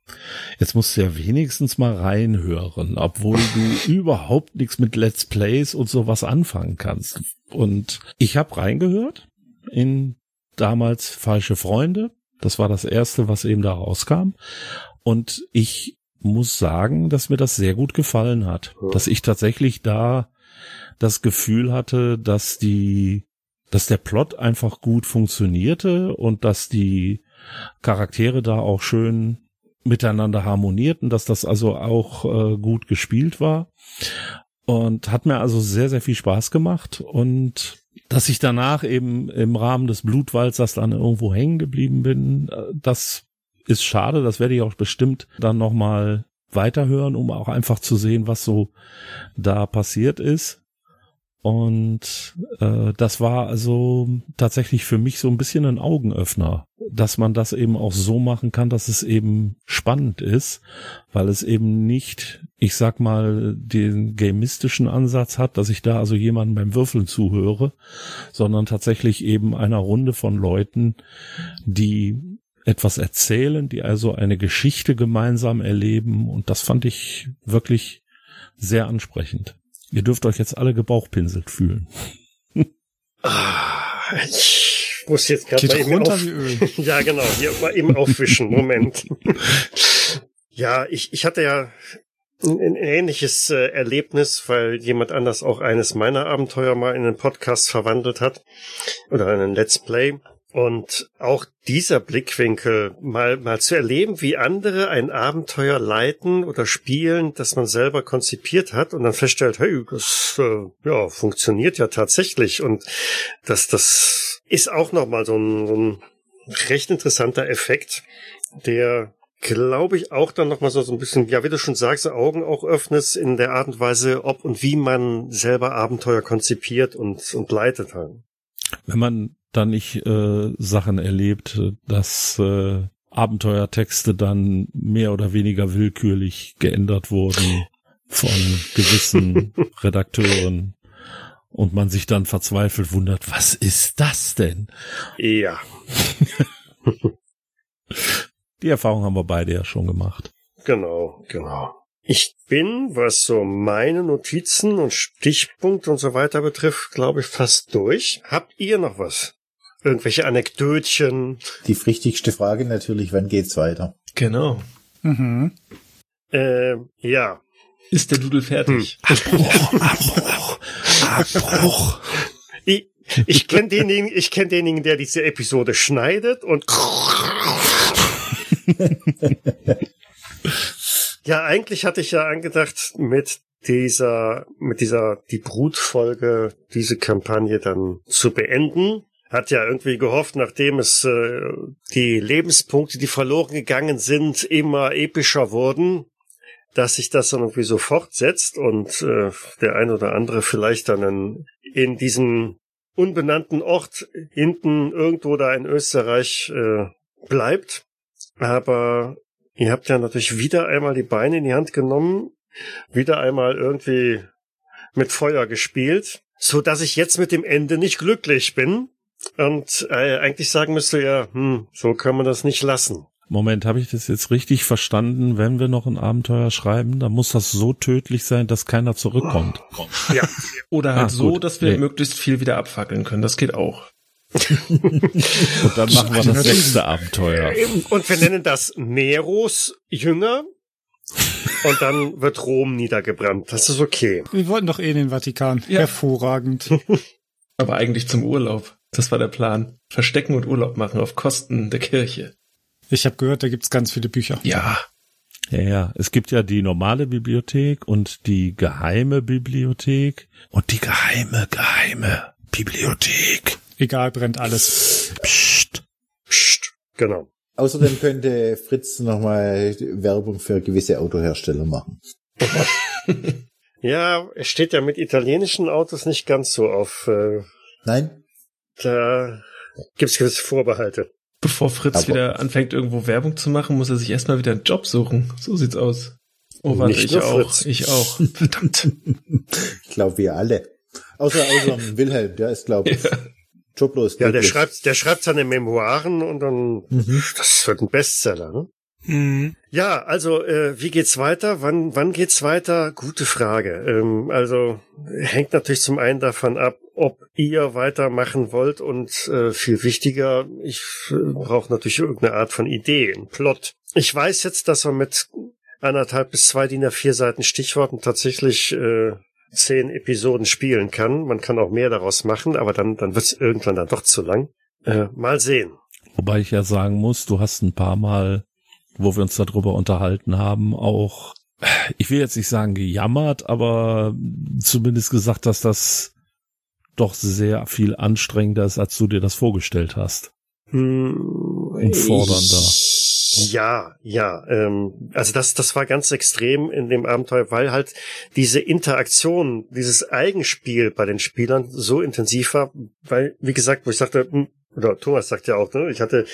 jetzt musst du ja wenigstens mal reinhören, obwohl du überhaupt nichts mit Let's Plays und sowas anfangen kannst. Und ich habe reingehört in damals Falsche Freunde. Das war das erste, was eben da rauskam. Und ich muss sagen, dass mir das sehr gut gefallen hat. Dass ich tatsächlich da das Gefühl hatte, dass die, dass der Plot einfach gut funktionierte und dass die Charaktere da auch schön miteinander harmonierten, dass das also auch äh, gut gespielt war. Und hat mir also sehr, sehr viel Spaß gemacht. Und dass ich danach eben im Rahmen des Blutwalzers dann irgendwo hängen geblieben bin, äh, das ist schade. Das werde ich auch bestimmt dann nochmal weiterhören, um auch einfach zu sehen, was so da passiert ist. Und äh, das war also tatsächlich für mich so ein bisschen ein Augenöffner, dass man das eben auch so machen kann, dass es eben spannend ist, weil es eben nicht, ich sag mal, den gamistischen Ansatz hat, dass ich da also jemanden beim Würfeln zuhöre, sondern tatsächlich eben einer Runde von Leuten, die etwas erzählen, die also eine Geschichte gemeinsam erleben und das fand ich wirklich sehr ansprechend. Ihr dürft euch jetzt alle gebauchpinselt fühlen. Ah, ich muss jetzt gerade mal eben runter auf wie Öl. Ja, genau, hier mal eben aufwischen. Moment. ja, ich, ich hatte ja ein, ein ähnliches äh, Erlebnis, weil jemand anders auch eines meiner Abenteuer mal in einen Podcast verwandelt hat oder in einen Let's Play. Und auch dieser Blickwinkel, mal, mal zu erleben, wie andere ein Abenteuer leiten oder spielen, das man selber konzipiert hat und dann feststellt, hey, das äh, ja, funktioniert ja tatsächlich. Und das, das ist auch nochmal so ein, so ein recht interessanter Effekt, der glaube ich auch dann nochmal so, so ein bisschen, ja, wie du schon sagst, Augen auch öffnest in der Art und Weise, ob und wie man selber Abenteuer konzipiert und, und leitet hat. Wenn man dann nicht äh, Sachen erlebt, dass äh, Abenteuertexte dann mehr oder weniger willkürlich geändert wurden von gewissen Redakteuren und man sich dann verzweifelt wundert, was ist das denn? Ja, Die Erfahrung haben wir beide ja schon gemacht. genau, genau. Ich bin, was so meine Notizen und Stichpunkte und so weiter betrifft, glaube ich, fast durch. Habt ihr noch was? Irgendwelche Anekdötchen? Die wichtigste Frage natürlich, wann geht's weiter? Genau. Mhm. Äh, ja. Ist der Dudel fertig? Abbruch, Abbruch, Abbruch. Ich, ich kenne denjenigen, ich kenne denjenigen, der diese Episode schneidet und ja, eigentlich hatte ich ja angedacht, mit dieser, mit dieser, die Brutfolge, diese Kampagne dann zu beenden. Hat ja irgendwie gehofft, nachdem es äh, die Lebenspunkte, die verloren gegangen sind, immer epischer wurden, dass sich das dann irgendwie so fortsetzt und äh, der ein oder andere vielleicht dann in, in diesem unbenannten Ort hinten irgendwo da in Österreich äh, bleibt. Aber ihr habt ja natürlich wieder einmal die Beine in die Hand genommen, wieder einmal irgendwie mit Feuer gespielt, so dass ich jetzt mit dem Ende nicht glücklich bin und äh, eigentlich sagen müsste ja, hm, so kann man das nicht lassen. Moment, habe ich das jetzt richtig verstanden? Wenn wir noch ein Abenteuer schreiben, dann muss das so tödlich sein, dass keiner zurückkommt. Ja, Oder halt Ah, so, gut. dass wir Nee. möglichst viel wieder abfackeln können. Das geht auch. Und dann machen wir das sechste Abenteuer. und wir nennen das Neros Jünger und dann wird Rom niedergebrannt. Das ist okay. Wir wollten doch eh in den Vatikan. Ja. Hervorragend. Aber eigentlich zum Urlaub. Das war der Plan. Verstecken und Urlaub machen auf Kosten der Kirche. Ich habe gehört, da gibt's ganz viele Bücher. Ja. Ja, ja. Es gibt ja die normale Bibliothek und die geheime Bibliothek und die geheime, geheime Bibliothek. Egal, brennt alles. Psst. Psst, genau. Außerdem könnte Fritz nochmal Werbung für gewisse Autohersteller machen. Ja, es steht ja mit italienischen Autos nicht ganz so auf. Äh, Nein? Da gibt's gewisse Vorbehalte. Bevor Fritz Aber- wieder anfängt, irgendwo Werbung zu machen, muss er sich erstmal wieder einen Job suchen. So sieht's aus. Oh, warte, Nicht ich nur auch. Fritz. Ich auch. Verdammt. Ich glaube, wir alle. Außer, außer Wilhelm, der ist, glaube ich, joblos. Ja, der schreibt, der schreibt seine Memoiren und dann, Mhm. das wird ein Bestseller, ne? Mhm. Ja, also äh, wie geht's weiter? Wann wann geht's weiter? Gute Frage. Ähm, also hängt natürlich zum einen davon ab, ob ihr weitermachen wollt und äh, viel wichtiger, ich äh, brauche natürlich irgendeine Art von Idee, einen Plot. Ich weiß jetzt, dass man mit anderthalb bis zwei DIN A4 Seiten Stichworten tatsächlich äh, zehn Episoden spielen kann. Man kann auch mehr daraus machen, aber dann dann wird's irgendwann dann doch zu lang. Äh, mal sehen. Wobei ich ja sagen muss, du hast ein paar Mal, wo wir uns darüber unterhalten haben, auch, ich will jetzt nicht sagen gejammert, aber zumindest gesagt, dass das doch sehr viel anstrengender ist, als du dir das vorgestellt hast. Hm, Und fordernder. Ja, ja. Ähm, also das, das war ganz extrem in dem Abenteuer, weil halt diese Interaktion, dieses Eigenspiel bei den Spielern so intensiv war, weil, wie gesagt, wo ich sagte, hm, oder Thomas sagt ja auch, ne, ich hatte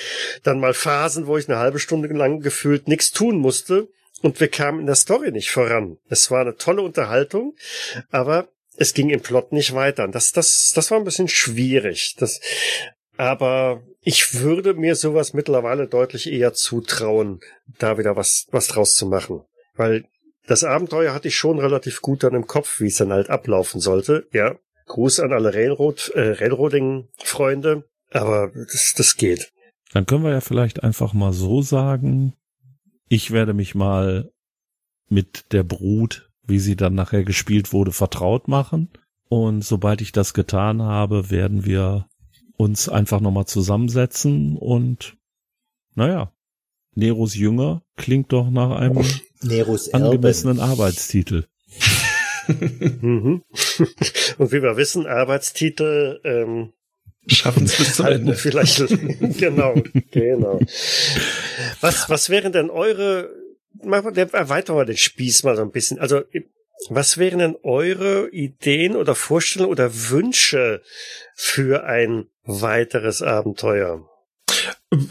dann mal Phasen, wo ich eine halbe Stunde lang gefühlt nichts tun musste und wir kamen in der Story nicht voran. Es war eine tolle Unterhaltung, aber es ging im Plot nicht weiter. Das, das, das war ein bisschen schwierig. Das, aber ich würde mir sowas mittlerweile deutlich eher zutrauen, da wieder was, was draus zu machen. Weil das Abenteuer hatte ich schon relativ gut dann im Kopf, wie es dann halt ablaufen sollte. Ja, Gruß an alle Railroad, äh, Railroading-Freunde. Aber das, das geht. Dann können wir ja vielleicht einfach mal so sagen, ich werde mich mal mit der Brut, wie sie dann nachher gespielt wurde, vertraut machen. Und sobald ich das getan habe, werden wir uns einfach nochmal zusammensetzen und naja, Neros Jünger klingt doch nach einem Neros Erben. angemessenen Arbeitstitel. Mhm. Und wie wir wissen, Arbeitstitel ähm, Schaffen es bis zum halten Ende. vielleicht genau, genau. Was was wären denn eure erweitern wir den Spieß mal so ein bisschen. Also was wären denn eure Ideen oder Vorstellungen oder Wünsche für ein weiteres Abenteuer?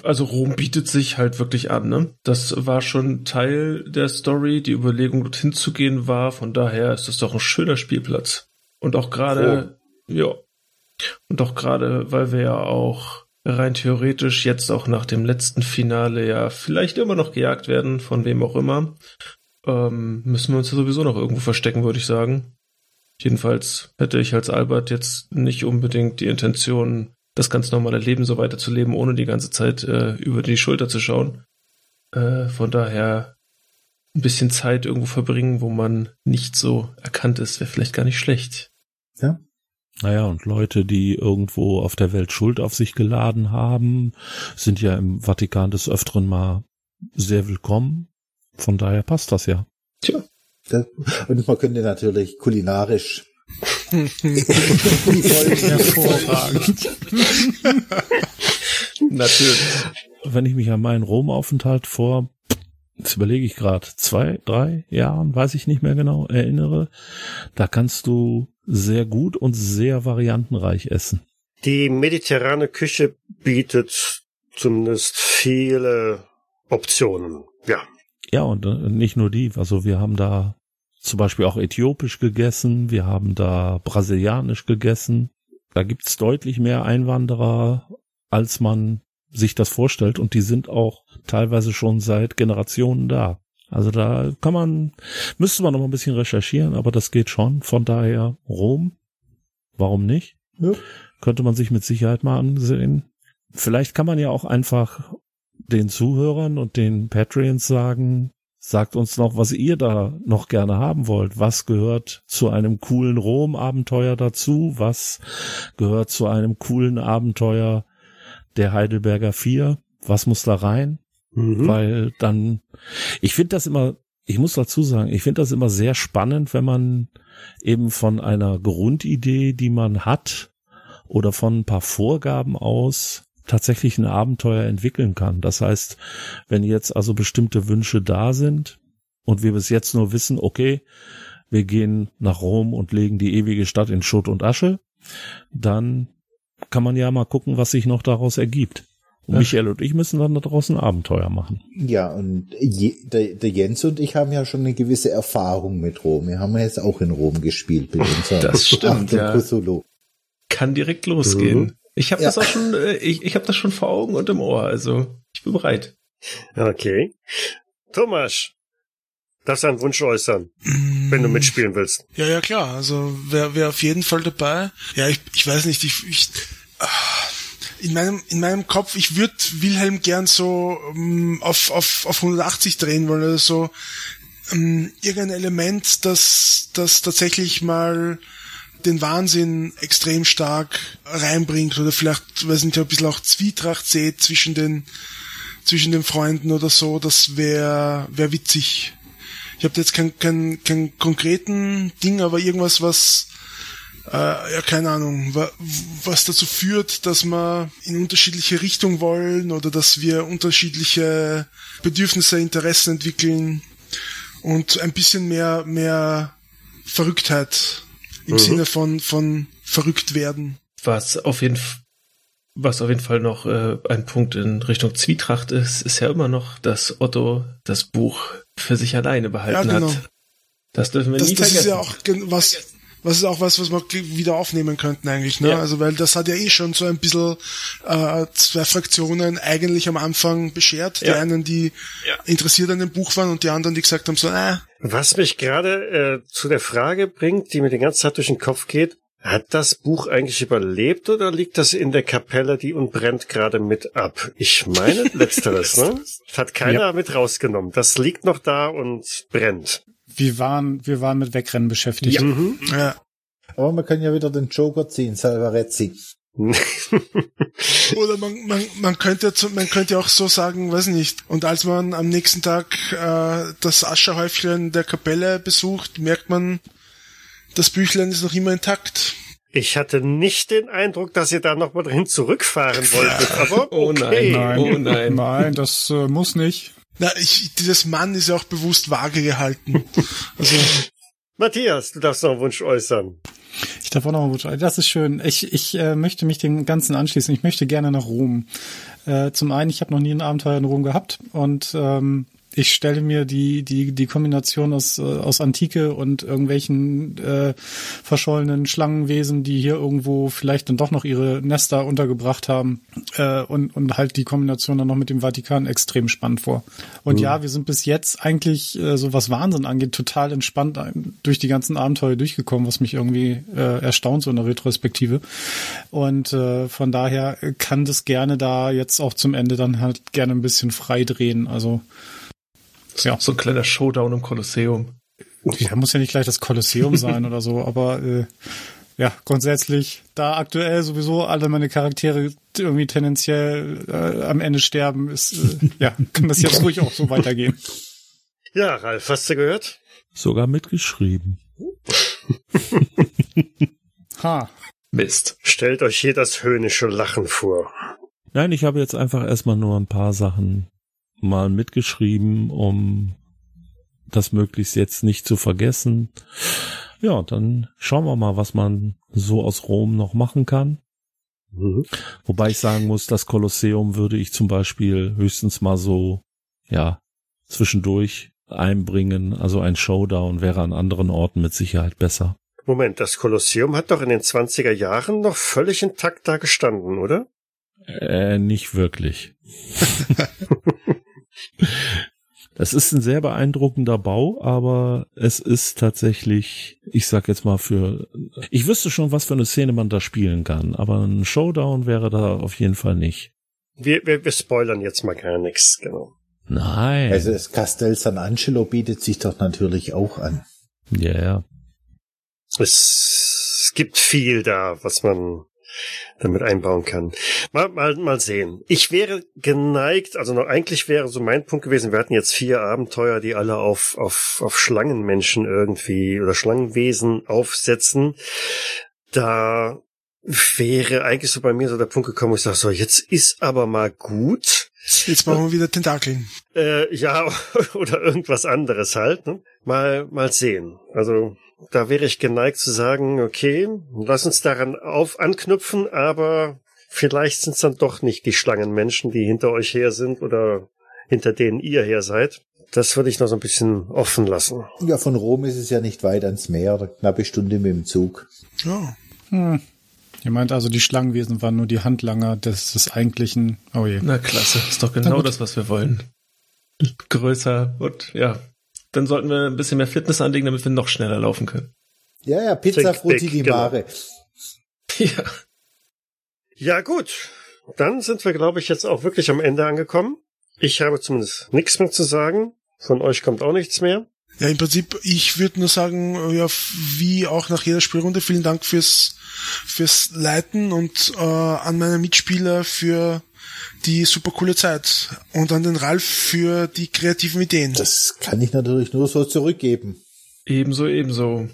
Also Rom bietet sich halt wirklich an, ne? Das war schon Teil der Story. Die Überlegung, dorthin zu gehen, war. Von daher ist das doch ein schöner Spielplatz. Und auch gerade, ja. Und auch gerade, weil wir ja auch rein theoretisch jetzt auch nach dem letzten Finale ja vielleicht immer noch gejagt werden, von wem auch immer, ähm, müssen wir uns ja sowieso noch irgendwo verstecken, würde ich sagen. Jedenfalls hätte ich als Albert jetzt nicht unbedingt die Intention, das ganz normale Leben so weiterzuleben, ohne die ganze Zeit äh, über die Schulter zu schauen. Äh, von daher ein bisschen Zeit irgendwo verbringen, wo man nicht so erkannt ist, wäre vielleicht gar nicht schlecht. Ja. Naja, und Leute, die irgendwo auf der Welt Schuld auf sich geladen haben, sind ja im Vatikan des Öfteren mal sehr willkommen. Von daher passt das ja. Tja. Und man könnte natürlich kulinarisch Hervorragend. Natürlich. Wenn ich mich an meinen Romaufenthalt vor, jetzt überlege ich gerade, zwei, drei Jahren, weiß ich nicht mehr genau, erinnere, da kannst du sehr gut und sehr variantenreich essen. Die mediterrane Küche bietet zumindest viele Optionen. Ja. Ja, und äh, nicht nur die, also wir haben da zum Beispiel auch äthiopisch gegessen, wir haben da brasilianisch gegessen. Da gibt's deutlich mehr Einwanderer, als man sich das vorstellt und die sind auch teilweise schon seit Generationen da. Also da kann man, müsste man noch mal ein bisschen recherchieren, aber das geht schon. Von daher Rom, warum nicht? Ja. Könnte man sich mit Sicherheit mal ansehen. Vielleicht kann man ja auch einfach den Zuhörern und den Patreons sagen, Sagt uns noch, was ihr da noch gerne haben wollt. Was gehört zu einem coolen Rom-Abenteuer dazu? Was gehört zu einem coolen Abenteuer der Heidelberger Vier? Was muss da rein? Mhm. Weil dann, ich finde das immer, ich muss dazu sagen, ich finde das immer sehr spannend, wenn man eben von einer Grundidee, die man hat, oder von ein paar Vorgaben aus tatsächlich ein Abenteuer entwickeln kann. Das heißt, wenn jetzt also bestimmte Wünsche da sind und wir bis jetzt nur wissen, okay, wir gehen nach Rom und legen die ewige Stadt in Schutt und Asche, dann kann man ja mal gucken, was sich noch daraus ergibt. Und Michael und ich müssen dann da draußen Abenteuer machen. Ja, und je, der, der, Jens und ich haben ja schon eine gewisse Erfahrung mit Rom. Wir haben ja jetzt auch in Rom gespielt mit unserem das stimmt, ja. Kann direkt losgehen. Mhm. Ich habe ja. das auch schon, äh, ich, ich habe das schon vor Augen und im Ohr, also ich bin bereit. Okay. Thomas, darfst einen Wunsch äußern, mm. wenn du mitspielen willst. Ja, ja, klar. Also wer wär auf jeden Fall dabei. Ja, ich, ich weiß nicht, ich, ich ah, in meinem in meinem Kopf, ich würde Wilhelm gern so um, auf, auf, auf 180 drehen wollen oder so um, irgendein Element, das das tatsächlich mal den Wahnsinn extrem stark reinbringt oder vielleicht, weiß nicht, ein bisschen auch Zwietracht seht zwischen den, zwischen den Freunden oder so, das wäre wär witzig. Ich habe jetzt kein, kein, kein konkreten Ding, aber irgendwas, was, äh, ja, keine Ahnung, was dazu führt, dass wir in unterschiedliche Richtungen wollen oder dass wir unterschiedliche Bedürfnisse, Interessen entwickeln und ein bisschen mehr, mehr Verrücktheit im mhm. Sinne von, von verrückt werden. Was auf jeden Fall was auf jeden Fall noch äh, ein Punkt in Richtung Zwietracht ist, ist ja immer noch, dass Otto das Buch für sich alleine behalten ja, genau. hat. Das dürfen wir das, nie das vergessen. Das ist ja auch was, was ist auch was, was wir wieder aufnehmen könnten eigentlich, ne? Ja. Also weil das hat ja eh schon so ein bisschen äh, zwei Fraktionen eigentlich am Anfang beschert. Ja. Die einen, die ja. interessiert an dem Buch waren und die anderen, die gesagt haben so, äh. Was mich gerade äh, zu der Frage bringt, die mir die ganze Zeit durch den Kopf geht, hat das Buch eigentlich überlebt oder liegt das in der Kapelle, die und brennt gerade mit ab? Ich meine letzteres, ne? Das hat keiner ja. mit rausgenommen. Das liegt noch da und brennt wir waren, wir waren mit Wegrennen beschäftigt. Ja. Mhm. ja. Aber man kann ja wieder den Joker ziehen, Salvarezzi. Oder man, man, man könnte man könnte auch so sagen, weiß nicht. Und als man am nächsten Tag äh, das Ascherhäufchen der Kapelle besucht, merkt man, das Büchlein ist noch immer intakt. Ich hatte nicht den Eindruck, dass ihr da noch mal drin zurückfahren wolltet, aber okay. Oh nein, nein, oh nein. Nein, das äh, muss nicht. Na, ich, dieses Mann ist ja auch bewusst vage gehalten. Also. Matthias, du darfst noch einen Wunsch äußern. Ich darf auch noch einen Wunsch äußern. Das ist schön. Ich, ich äh, möchte mich dem Ganzen anschließen. Ich möchte gerne nach Rom. Äh, zum einen, ich habe noch nie ein Abenteuer in Rom gehabt und ähm, ich stelle mir die, die, die Kombination aus, äh, aus Antike und irgendwelchen äh, verschollenen Schlangenwesen, die hier irgendwo vielleicht dann doch noch ihre Nester untergebracht haben äh, und, und halt die Kombination dann noch mit dem Vatikan extrem spannend vor. Und mhm. ja, wir sind bis jetzt eigentlich, äh, so was Wahnsinn angeht, total entspannt durch die ganzen Abenteuer durchgekommen, was mich irgendwie äh, erstaunt so in der Retrospektive. Und äh, von daher kann das gerne da jetzt auch zum Ende dann halt gerne ein bisschen frei drehen. Also ja. So ein kleiner Showdown im Kolosseum. Ja, muss ja nicht gleich das Kolosseum sein oder so, aber äh, ja, grundsätzlich, da aktuell sowieso alle meine Charaktere irgendwie tendenziell äh, am Ende sterben, ist, äh, ja, kann das jetzt ruhig auch so weitergehen. Ja, Ralf, hast du gehört? Sogar mitgeschrieben. ha. Mist. Stellt euch hier das höhnische Lachen vor. Nein, ich habe jetzt einfach erstmal nur ein paar Sachen mal mitgeschrieben, um das möglichst jetzt nicht zu vergessen. Ja, dann schauen wir mal, was man so aus Rom noch machen kann. Mhm. Wobei ich sagen muss, das Kolosseum würde ich zum Beispiel höchstens mal so, ja, zwischendurch einbringen. Also ein Showdown wäre an anderen Orten mit Sicherheit besser. Moment, das Kolosseum hat doch in den 20er Jahren noch völlig intakt da gestanden, oder? Äh, nicht wirklich. Das ist ein sehr beeindruckender Bau, aber es ist tatsächlich, ich sag jetzt mal für, ich wüsste schon, was für eine Szene man da spielen kann, aber ein Showdown wäre da auf jeden Fall nicht. Wir, wir, wir spoilern jetzt mal gar nichts, genau. Nein. Also das Castel San Angelo bietet sich doch natürlich auch an. ja, ja. Es gibt viel da, was man damit einbauen kann. Mal, mal, mal sehen. Ich wäre geneigt, also noch, eigentlich wäre so mein Punkt gewesen, wir hatten jetzt vier Abenteuer, die alle auf, auf, auf Schlangenmenschen irgendwie oder Schlangenwesen aufsetzen. Da wäre eigentlich so bei mir so der Punkt gekommen, wo ich sage, so, jetzt ist aber mal gut. Jetzt brauchen wir wieder Tentakeln. Äh, ja, oder irgendwas anderes halt. Ne? Mal, mal sehen. Also da wäre ich geneigt zu sagen, okay, lass uns daran auf anknüpfen, aber vielleicht sind es dann doch nicht die Schlangenmenschen, die hinter euch her sind oder hinter denen ihr her seid. Das würde ich noch so ein bisschen offen lassen. Ja, von Rom ist es ja nicht weit ans Meer, eine knappe Stunde mit dem Zug. Ja. Hm. Ihr meint also, die Schlangenwesen waren nur die Handlanger des, des eigentlichen. Oh je. Na klasse, ist doch genau das, was wir wollen. Größer und ja, dann sollten wir ein bisschen mehr Fitness anlegen, damit wir noch schneller laufen können. Ja, ja, Pizza Frutti big, di genau. Mare. Ja. Ja, gut. Dann sind wir, glaube ich, jetzt auch wirklich am Ende angekommen. Ich habe zumindest nichts mehr zu sagen. Von euch kommt auch nichts mehr. Ja, im Prinzip, ich würde nur sagen, ja, wie auch nach jeder Spielrunde, vielen Dank fürs, fürs Leiten und äh, an meine Mitspieler für die super coole Zeit und an den Ralf für die kreativen Ideen. Das kann ich natürlich nur so zurückgeben. Ebenso, ebenso.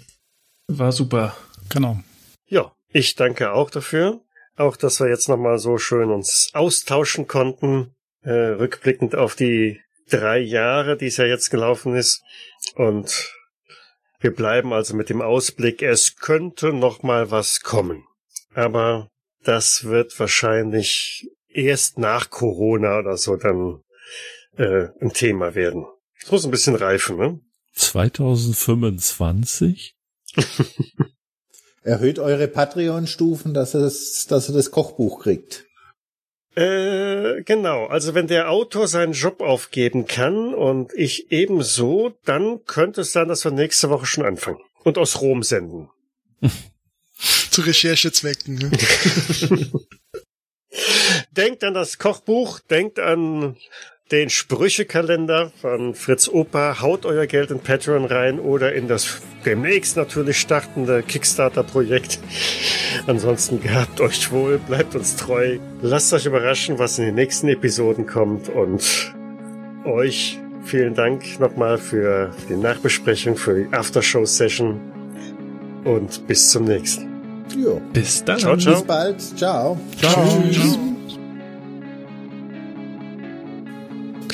War super. Genau. Ja, ich danke auch dafür. Auch, dass wir jetzt nochmal so schön uns austauschen konnten, äh, rückblickend auf die drei Jahre, die es ja jetzt gelaufen ist. Und wir bleiben also mit dem Ausblick, es könnte noch mal was kommen. Aber das wird wahrscheinlich erst nach Corona oder so dann äh, ein Thema werden. Es muss ein bisschen reifen, ne? 2025? Erhöht eure Patreon-Stufen, dass, es, dass er das Kochbuch kriegt. Äh, genau. Also wenn der Autor seinen Job aufgeben kann und ich ebenso, dann könnte es sein, dass wir nächste Woche schon anfangen und aus Rom senden. Zu Recherchezwecken. Ne? Denkt an das Kochbuch, denkt an den Sprüchekalender von Fritz Opa, haut euer Geld in Patreon rein oder in das demnächst natürlich startende Kickstarter-Projekt. Ansonsten gehabt euch wohl, bleibt uns treu, lasst euch überraschen, was in den nächsten Episoden kommt und euch vielen Dank nochmal für die Nachbesprechung, für die Aftershow-Session und bis zum nächsten. Ja. Bis dann. Ciao, ciao. Bis bald. Ciao. Ciao.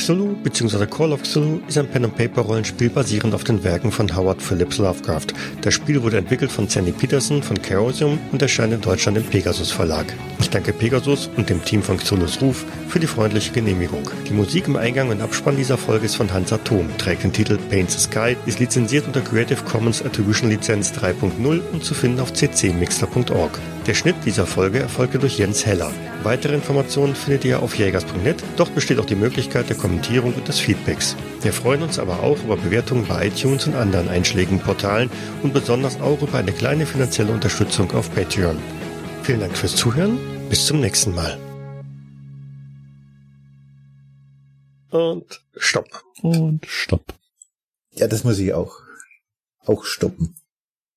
Cthulhu bzw. Call of Cthulhu ist ein Pen-and-Paper-Rollenspiel basierend auf den Werken von Howard Phillips Lovecraft. Das Spiel wurde entwickelt von Sandy Peterson von Chaosium und erscheint in Deutschland im Pegasus Verlag. Ich danke Pegasus und dem Team von Cthulhus Ruf für die freundliche Genehmigung. Die Musik im Eingang und Abspann dieser Folge ist von Hans Atom, trägt den Titel Paint the Sky, ist lizenziert unter Creative Commons Attribution Lizenz 3.0 und zu finden auf ccmixter.org. Der Schnitt dieser Folge erfolgte durch Jens Heller. Weitere Informationen findet ihr auf jägers.net. Dort besteht auch die Möglichkeit der Kommentierung und des Feedbacks. Wir freuen uns aber auch über Bewertungen bei iTunes und anderen einschlägigen Portalen und besonders auch über eine kleine finanzielle Unterstützung auf Patreon. Vielen Dank fürs Zuhören. Bis zum nächsten Mal. Und Stopp. Und stopp. Ja, das muss ich auch, auch stoppen.